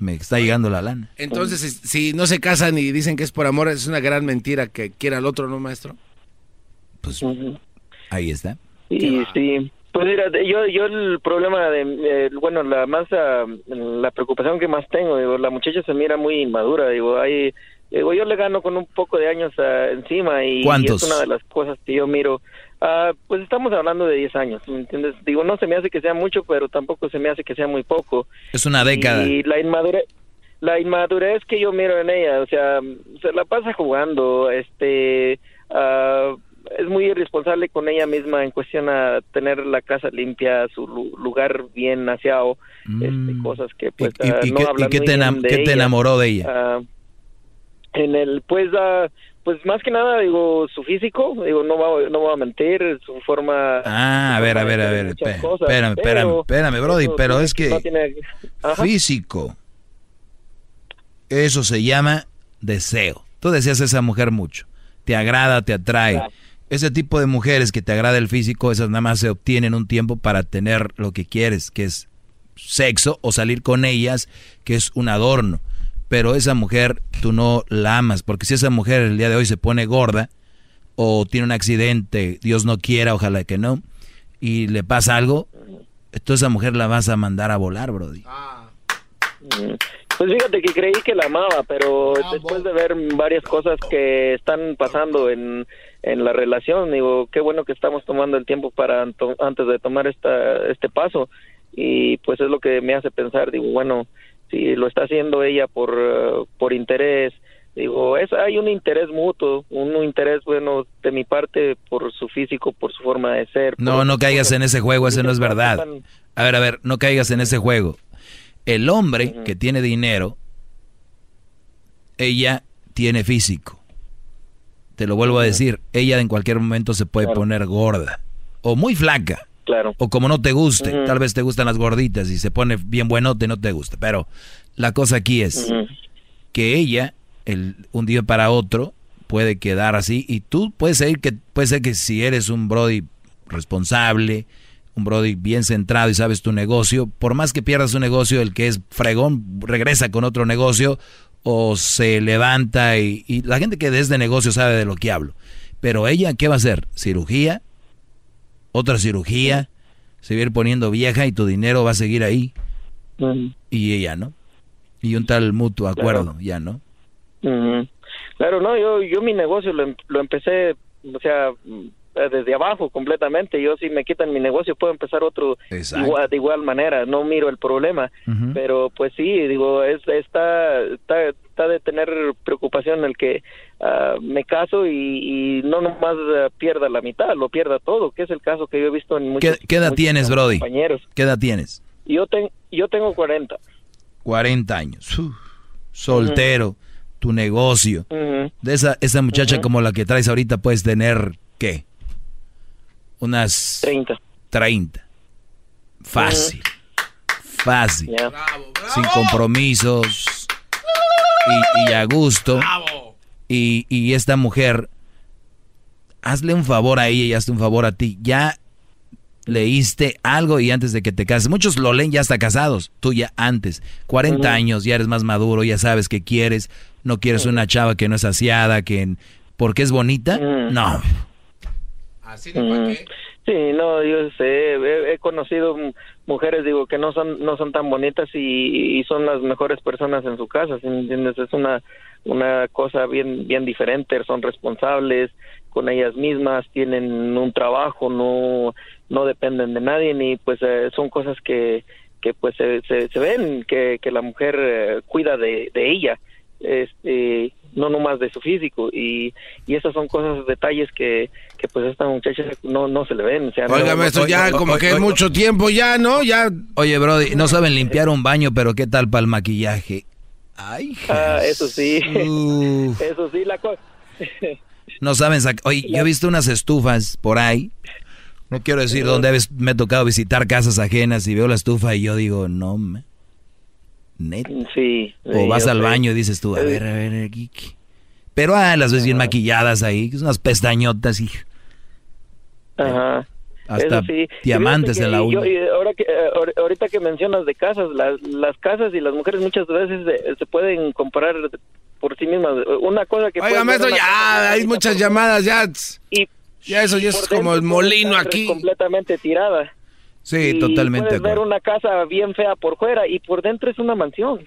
Me está llegando la lana. Entonces, si- si no se casan y dicen que es por amor, es una gran mentira que quiera al otro, ¿no, maestro? Pues ahí está. Y sí, pues mira, yo, yo el problema de, eh, bueno, la más, ah, la preocupación que más tengo, digo, la muchacha se mira muy inmadura, digo, hay, digo, yo le gano con un poco de años ah, encima y, y ¿Cuántos? es una de las cosas que yo miro. Ah, pues estamos hablando de 10 años, ¿me entiendes? Digo, no se me hace que sea mucho, pero tampoco se me hace que sea muy poco. Es una década. Y la inmadurez, la inmadurez que yo miro en ella, o sea, se la pasa jugando, este, ah, es muy irresponsable con ella misma en cuestión a tener la casa limpia, su lu- lugar bien aseado, este, cosas que pues Mm. ¿Y, ah, y no qué, hablan y qué te, bien de qué te enamoró de ella? En el pues pues más que nada digo su físico digo no va no voy a mentir su forma Ah, a ver, a ver, a ver. cosas, Espérame, espérame, pero espérame, Brody, eso pero es que no tiene- Ajá. físico. Eso se llama deseo. Tú deseas a esa mujer mucho. Te agrada, te atrae. Ese tipo de mujeres que te agrada el físico, esas nada más se obtienen un tiempo para tener lo que quieres, que es sexo o salir con ellas, que es un adorno. Pero esa mujer tú no la amas, porque si esa mujer el día de hoy se pone gorda o tiene un accidente, Dios no quiera, ojalá que no, y le pasa algo, entonces esa mujer la vas a mandar a volar, Brody. Mm. Pues fíjate que creí que la amaba, pero después de ver varias cosas que están pasando en, en la relación, digo, qué bueno que estamos tomando el tiempo para antes de tomar esta, este paso. Y pues es lo que me hace pensar, digo, bueno, si lo está haciendo ella por, eh, por interés, digo, es, hay un interés mutuo, un interés, bueno, de mi parte por su físico, por su forma de ser. No, por- no caigas en ese juego, ese no es verdad. A ver, a ver, no caigas en ese juego. El hombre que tiene dinero, ella tiene físico. Te lo vuelvo a decir, ella en cualquier momento se puede poner gorda o muy flaca. Claro. O como no te guste, tal vez te gustan las gorditas y se pone bien buenote, no te gusta. Pero la cosa aquí es que ella, el, un día para otro, puede quedar así y tú puedes ser que, puede ser que si eres un Brody responsable, un Brody bien centrado y sabes tu negocio, por más que pierdas un negocio, el que es fregón regresa con otro negocio o se levanta y, y la gente que desde negocio sabe de lo que hablo. Pero ella, ¿qué va a hacer? ¿Cirugía? ¿Otra cirugía? Se va a ir poniendo vieja y tu dinero va a seguir ahí. Y ella no. Y un tal mutuo acuerdo, ya no. Ujú. Claro, no, yo, yo mi negocio lo, em- lo empecé, o sea, desde abajo completamente. Yo si me quitan mi negocio puedo empezar otro igual, de igual manera. No miro el problema, pero pues sí, digo, es, está, está, está de tener preocupación el que ah, me caso y, y no nomás ah, pierda la mitad, lo pierda todo, que es el caso que yo he visto en muchos, ¿Qué, qué edad muchos tienes, Brody? compañeros. ¿Qué edad tienes? Yo, ten- yo tengo 40. 40 años. Uf, soltero, tu negocio. De esa, esa muchacha como la que traes ahorita puedes tener, ¿qué? Unas... 30. 30. Fácil. Fácil. Sin compromisos. Y, y a gusto. Y, y esta mujer, hazle un favor a ella y hazte un favor a ti. Ya leíste algo y antes de que te cases. Muchos lo leen ya hasta casados. Tú ya antes. 40 Ujú. años, ya eres más maduro, ya sabes qué quieres. No quieres una chava que no es aseada, que... ¿Porque es bonita? No. Ujú. Sí, no, yo sé, he, he conocido mujeres, digo, que no son no son tan bonitas y, y son las mejores personas en su casa, ¿sí entiendes? Es una una cosa bien bien diferente, son responsables con ellas mismas, tienen un trabajo, no no dependen de nadie ni pues eh, son cosas que que pues se, se, se ven que, que la mujer eh, cuida de, de ella este no nomás de su físico y, y esas son cosas detalles que, que pues a esta muchacha no, no se le ven o sea, Oiga, no- maestro, ya como que es mucho tiempo ya, ¿no? Ya. Oye, Brody, no saben limpiar un baño, pero ¿qué tal para el maquillaje? Ay, Ah, eso sí. Eso sí, la cosa. No saben sacar. Oye, yo he visto unas estufas por ahí. No quiero decir dónde me ha tocado visitar casas ajenas y veo la estufa y yo digo, no, me. Neta. Sí. O vas al sé. baño y dices tú, a Eh, ver, a ver, aquí. qué. Pero ah, las ves bien maquilladas ahí, unas pestañotas y. Ajá. Hasta sí. diamantes en la que uña. ahora que, eh, ahor- ahorita que mencionas de casas, las, las casas y las mujeres muchas veces se, se pueden comprar por sí mismas. Una cosa que... Oiga, maestro, ya, hay muchas llamadas, ya. Y, ya eso ya es como el molino aquí. completamente tirada. Sí, Y totalmente. de Puedes ver una casa bien fea por fuera y por dentro es una mansión.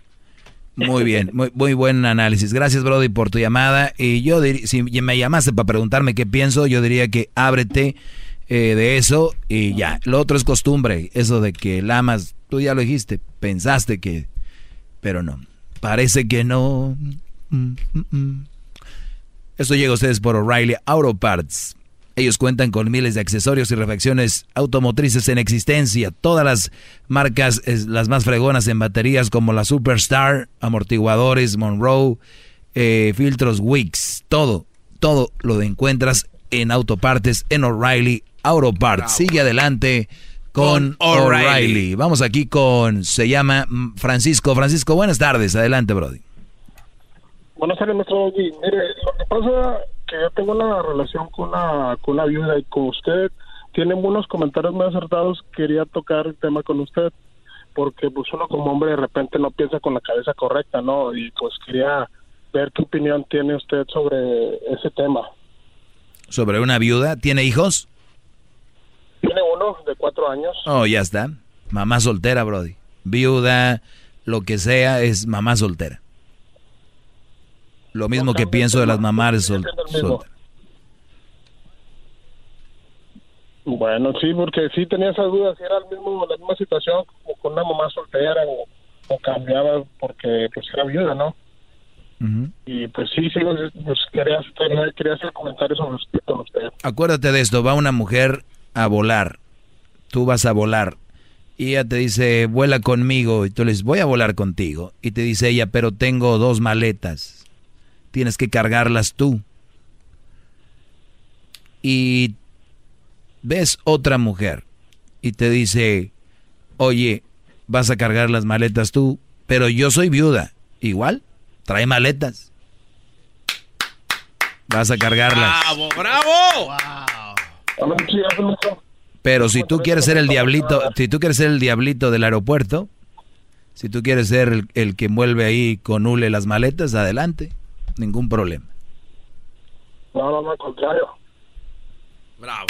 Muy bien, muy, muy buen análisis. Gracias, Brody, por tu llamada. Y yo diría, si me llamaste para preguntarme qué pienso, yo diría que ábrete eh, de eso y ya. Lo otro es costumbre, eso de que lamas, tú ya lo dijiste, pensaste que, pero no. Parece que no. Mm, mm, mm. Esto llega a ustedes por O'Reilly Auto Parts. Ellos cuentan con miles de accesorios y refacciones automotrices en existencia. Todas las marcas, es- las más fregonas en baterías como la Superstar, amortiguadores, Monroe, eh, filtros Wix. Todo, todo lo encuentras en autopartes en O'Reilly Auto Parts. Sigue adelante con, Con O'Reilly. Vamos aquí con, se llama Francisco. Francisco, buenas tardes. Adelante, Brody. Buenas tardes, maestro. Mire, lo que pasa que yo tengo una relación con una, con una viuda y con usted tiene unos comentarios muy acertados. Quería tocar el tema con usted porque pues uno como hombre de repente no piensa con la cabeza correcta, ¿no? Y pues quería ver qué opinión tiene usted sobre ese tema. Sobre una viuda, ¿tiene hijos? Tiene uno de cuatro años. Oh, ya está. Mamá soltera, Brody. Viuda, lo que sea, es mamá soltera. Lo mismo que pienso de las mamás sol- solteras. Bueno, sí, porque sí tenía esas dudas, si era el mismo, la misma situación como con una mamá soltera o, o cambiaba porque pues era viuda, ¿no? Y pues sí, sí, pues quería, hacer- quería hacer comentarios sobre usted, con usted. Acuérdate de esto, va una mujer a volar. Tú vas a volar. Y ella te dice, vuela conmigo. Y tú le dices, voy a volar contigo. Y te dice ella, pero tengo dos maletas. Tienes que cargarlas tú. Y ves otra mujer y te dice, oye, vas a cargar las maletas tú, pero yo soy viuda. Igual, trae maletas. Vas a cargarlas. ¡Bravo, bravo! Pero si tú quieres ser el diablito, si tú quieres ser el diablito del aeropuerto, si tú quieres ser el, el que envuelve ahí con hule las maletas, adelante, ningún problema. No, no, no, al contrario. Bravo.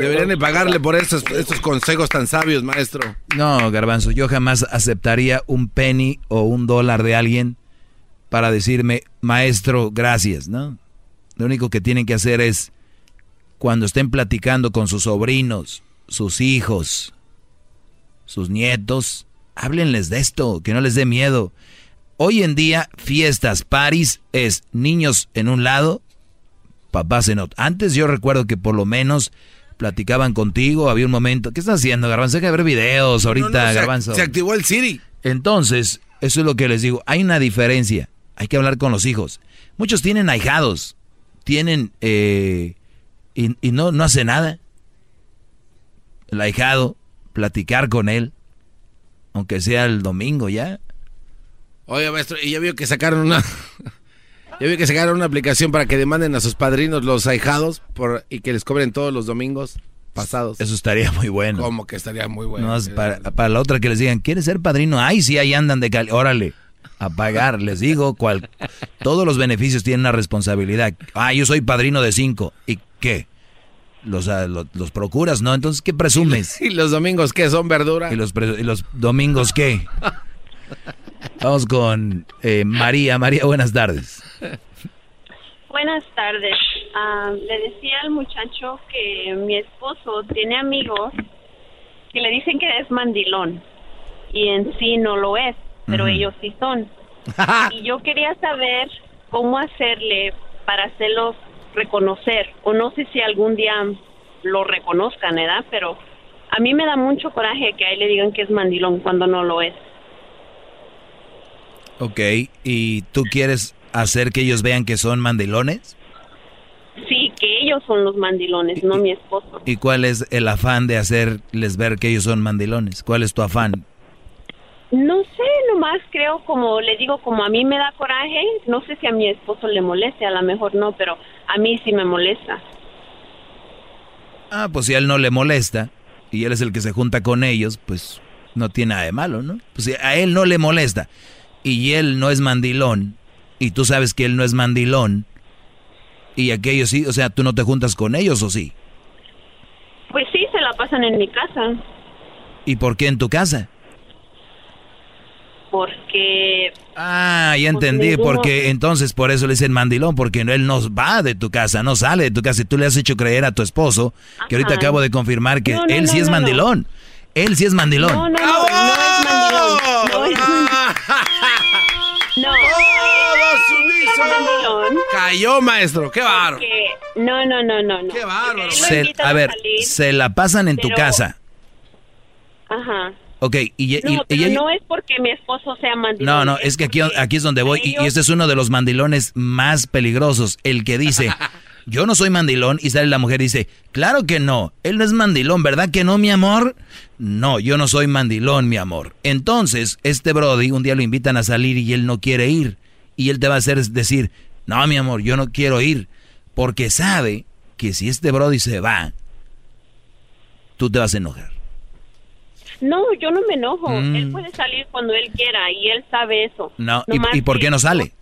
Deberían de pagarle por estos, estos consejos tan sabios, maestro. No, garbanzo, yo jamás aceptaría un penny o un dólar de alguien para decirme, maestro, gracias, ¿no? Lo único que tienen que hacer es, cuando estén platicando con sus sobrinos, sus hijos, sus nietos, háblenles de esto, que no les dé miedo. Hoy en día, fiestas, paris, es niños en un lado, papás en otro. Antes yo recuerdo que por lo menos platicaban contigo, había un momento. ¿Qué estás haciendo, Garbanzo? Hay que ver videos ahorita, No, no, se- Garbanzo. Se activó el Siri. Entonces, eso es lo que les digo. Hay una diferencia. Hay que hablar con los hijos. Muchos tienen ahijados. Tienen... eh, y, y no, no hace nada. El ahijado, platicar con él. Aunque sea el domingo ya. Oye, maestro, y ya vio que sacaron una... Ya vio que sacaron una aplicación para que demanden a sus padrinos los ahijados por, y que les cobren todos los domingos pasados. Eso estaría muy bueno. Como que estaría muy bueno. No, para, para la otra que les digan, ¿quieres ser padrino? Ay, sí, ahí andan de cali. Órale, a pagar. Les digo, cual, todos los beneficios tienen una responsabilidad. Ah, yo soy padrino de cinco. ¿Y qué? Los, ah, lo- los, procuras, ¿no? Entonces, ¿qué presumes? ¿Y los domingos qué? ¿Son verdura? ¿Y los, y los domingos qué? Vamos con eh, María. María, buenas tardes. Buenas tardes. Ah, le decía al muchacho que mi esposo tiene amigos que le dicen que es mandilón y en sí no lo es, pero ellos sí son. y yo quería saber cómo hacerle para hacerlos reconocer o no sé si algún día lo reconozcan, ¿verdad? Pero a mí me da mucho coraje que a él le digan que es mandilón cuando no lo es. Ok, ¿y tú quieres hacer que ellos vean que son mandilones? Sí, que ellos son los mandilones, no mi esposo. ¿Y cuál es el afán de hacerles ver que ellos son mandilones? ¿Cuál es tu afán? No sé, nomás creo como le digo, como a mí me da coraje, no sé si a mi esposo le moleste, a lo mejor no, pero a mí sí me molesta. Ah, pues si a él no le molesta y él es el que se junta con ellos, pues no tiene nada de malo, ¿no? Pues si a él no le molesta y él no es mandilón y tú sabes que él no es mandilón y aquellos sí, o sea, tú no te juntas con ellos o sí. Pues sí, se la pasan en mi casa. ¿Y por qué en tu casa? Porque... Ah, ya entendí, porque entonces por eso le dicen mandilón, porque él no va de tu casa, no sale de tu casa. Y tú le has hecho creer a tu esposo, que ahorita acabo de confirmar que él sí es mandilón. Él sí es mandilón. No, no, no, no es mandilón. No es No. Cayó, maestro. Qué bárbaro. No, no, no, no, no. Qué bárbaro. Se- a ver, se la pasan en tu casa. Ajá. Ok, y, y- No, y pero ella- no es porque mi esposo sea mandilón. No, no, es que aquí, aquí es donde voy y, y este es uno de los mandilones más peligrosos, el que dice, yo no soy mandilón y sale la mujer y dice, claro que no, él no es mandilón, ¿verdad que no, mi amor? No, yo no soy mandilón, mi amor. Entonces, este Brody un día lo invitan a salir y él no quiere ir y él te va a hacer decir, no, mi amor, yo no quiero ir, porque sabe que si este Brody se va, tú te vas a enojar. No, yo no me enojo. Mm. Él puede salir cuando él quiera y él sabe eso. No, ¿y, y por qué no sale?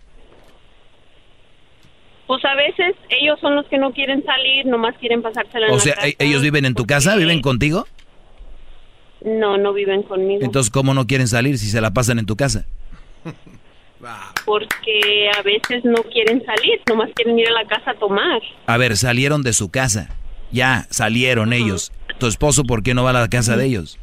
Pues a veces ellos son los que no quieren salir, nomás quieren pasársela en O la sea, casa. ¿e- ¿ellos viven en tu casa? ¿Viven contigo? No, no viven conmigo. Entonces, ¿cómo no quieren salir si se la pasan en tu casa? Porque a veces no quieren salir, nomás quieren ir a la casa a tomar. A ver, salieron de su casa. Ya, salieron ellos. ¿Tu esposo por qué no va a la casa de ellos?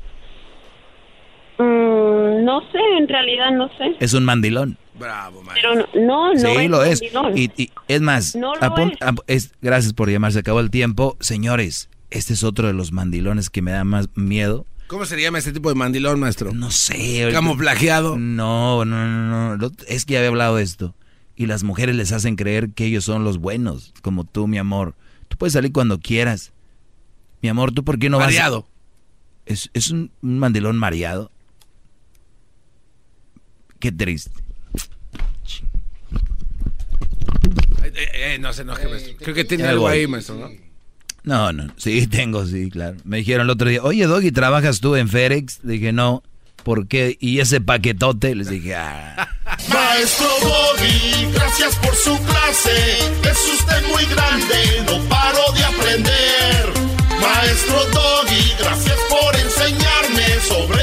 Mm, no sé, en realidad no sé. Es un mandilón. Pero no, no, no sí, es lo es. Y, y es más, No lo apun- es. ap- es- gracias por llamar, se acabó el tiempo. Señores, este es otro de los mandilones que me da más miedo. ¿Cómo se llama este tipo de mandilón, maestro? No sé. Camuflajeado. No, no, no, no. Es que ya había hablado de esto. Y las mujeres les hacen creer que ellos son los buenos, como tú, mi amor. Tú puedes salir cuando quieras. Mi amor, ¿tú por qué no Mareado. vas? Es, es un, un mandilón mareado. Qué triste. Eh, eh, no se enoje, maestro. Creo que tiene algo ahí, maestro, ¿no? No, no, sí, tengo, sí, claro. Me dijeron el otro día, oye, Doggy, ¿trabajas tú en FedEx? Dije, no. ¿Por qué? Y ese paquetote, les dije, ah. Maestro Doggy, gracias por su clase. Es usted muy grande, no paro de aprender. Maestro Doggy, gracias por enseñarme sobre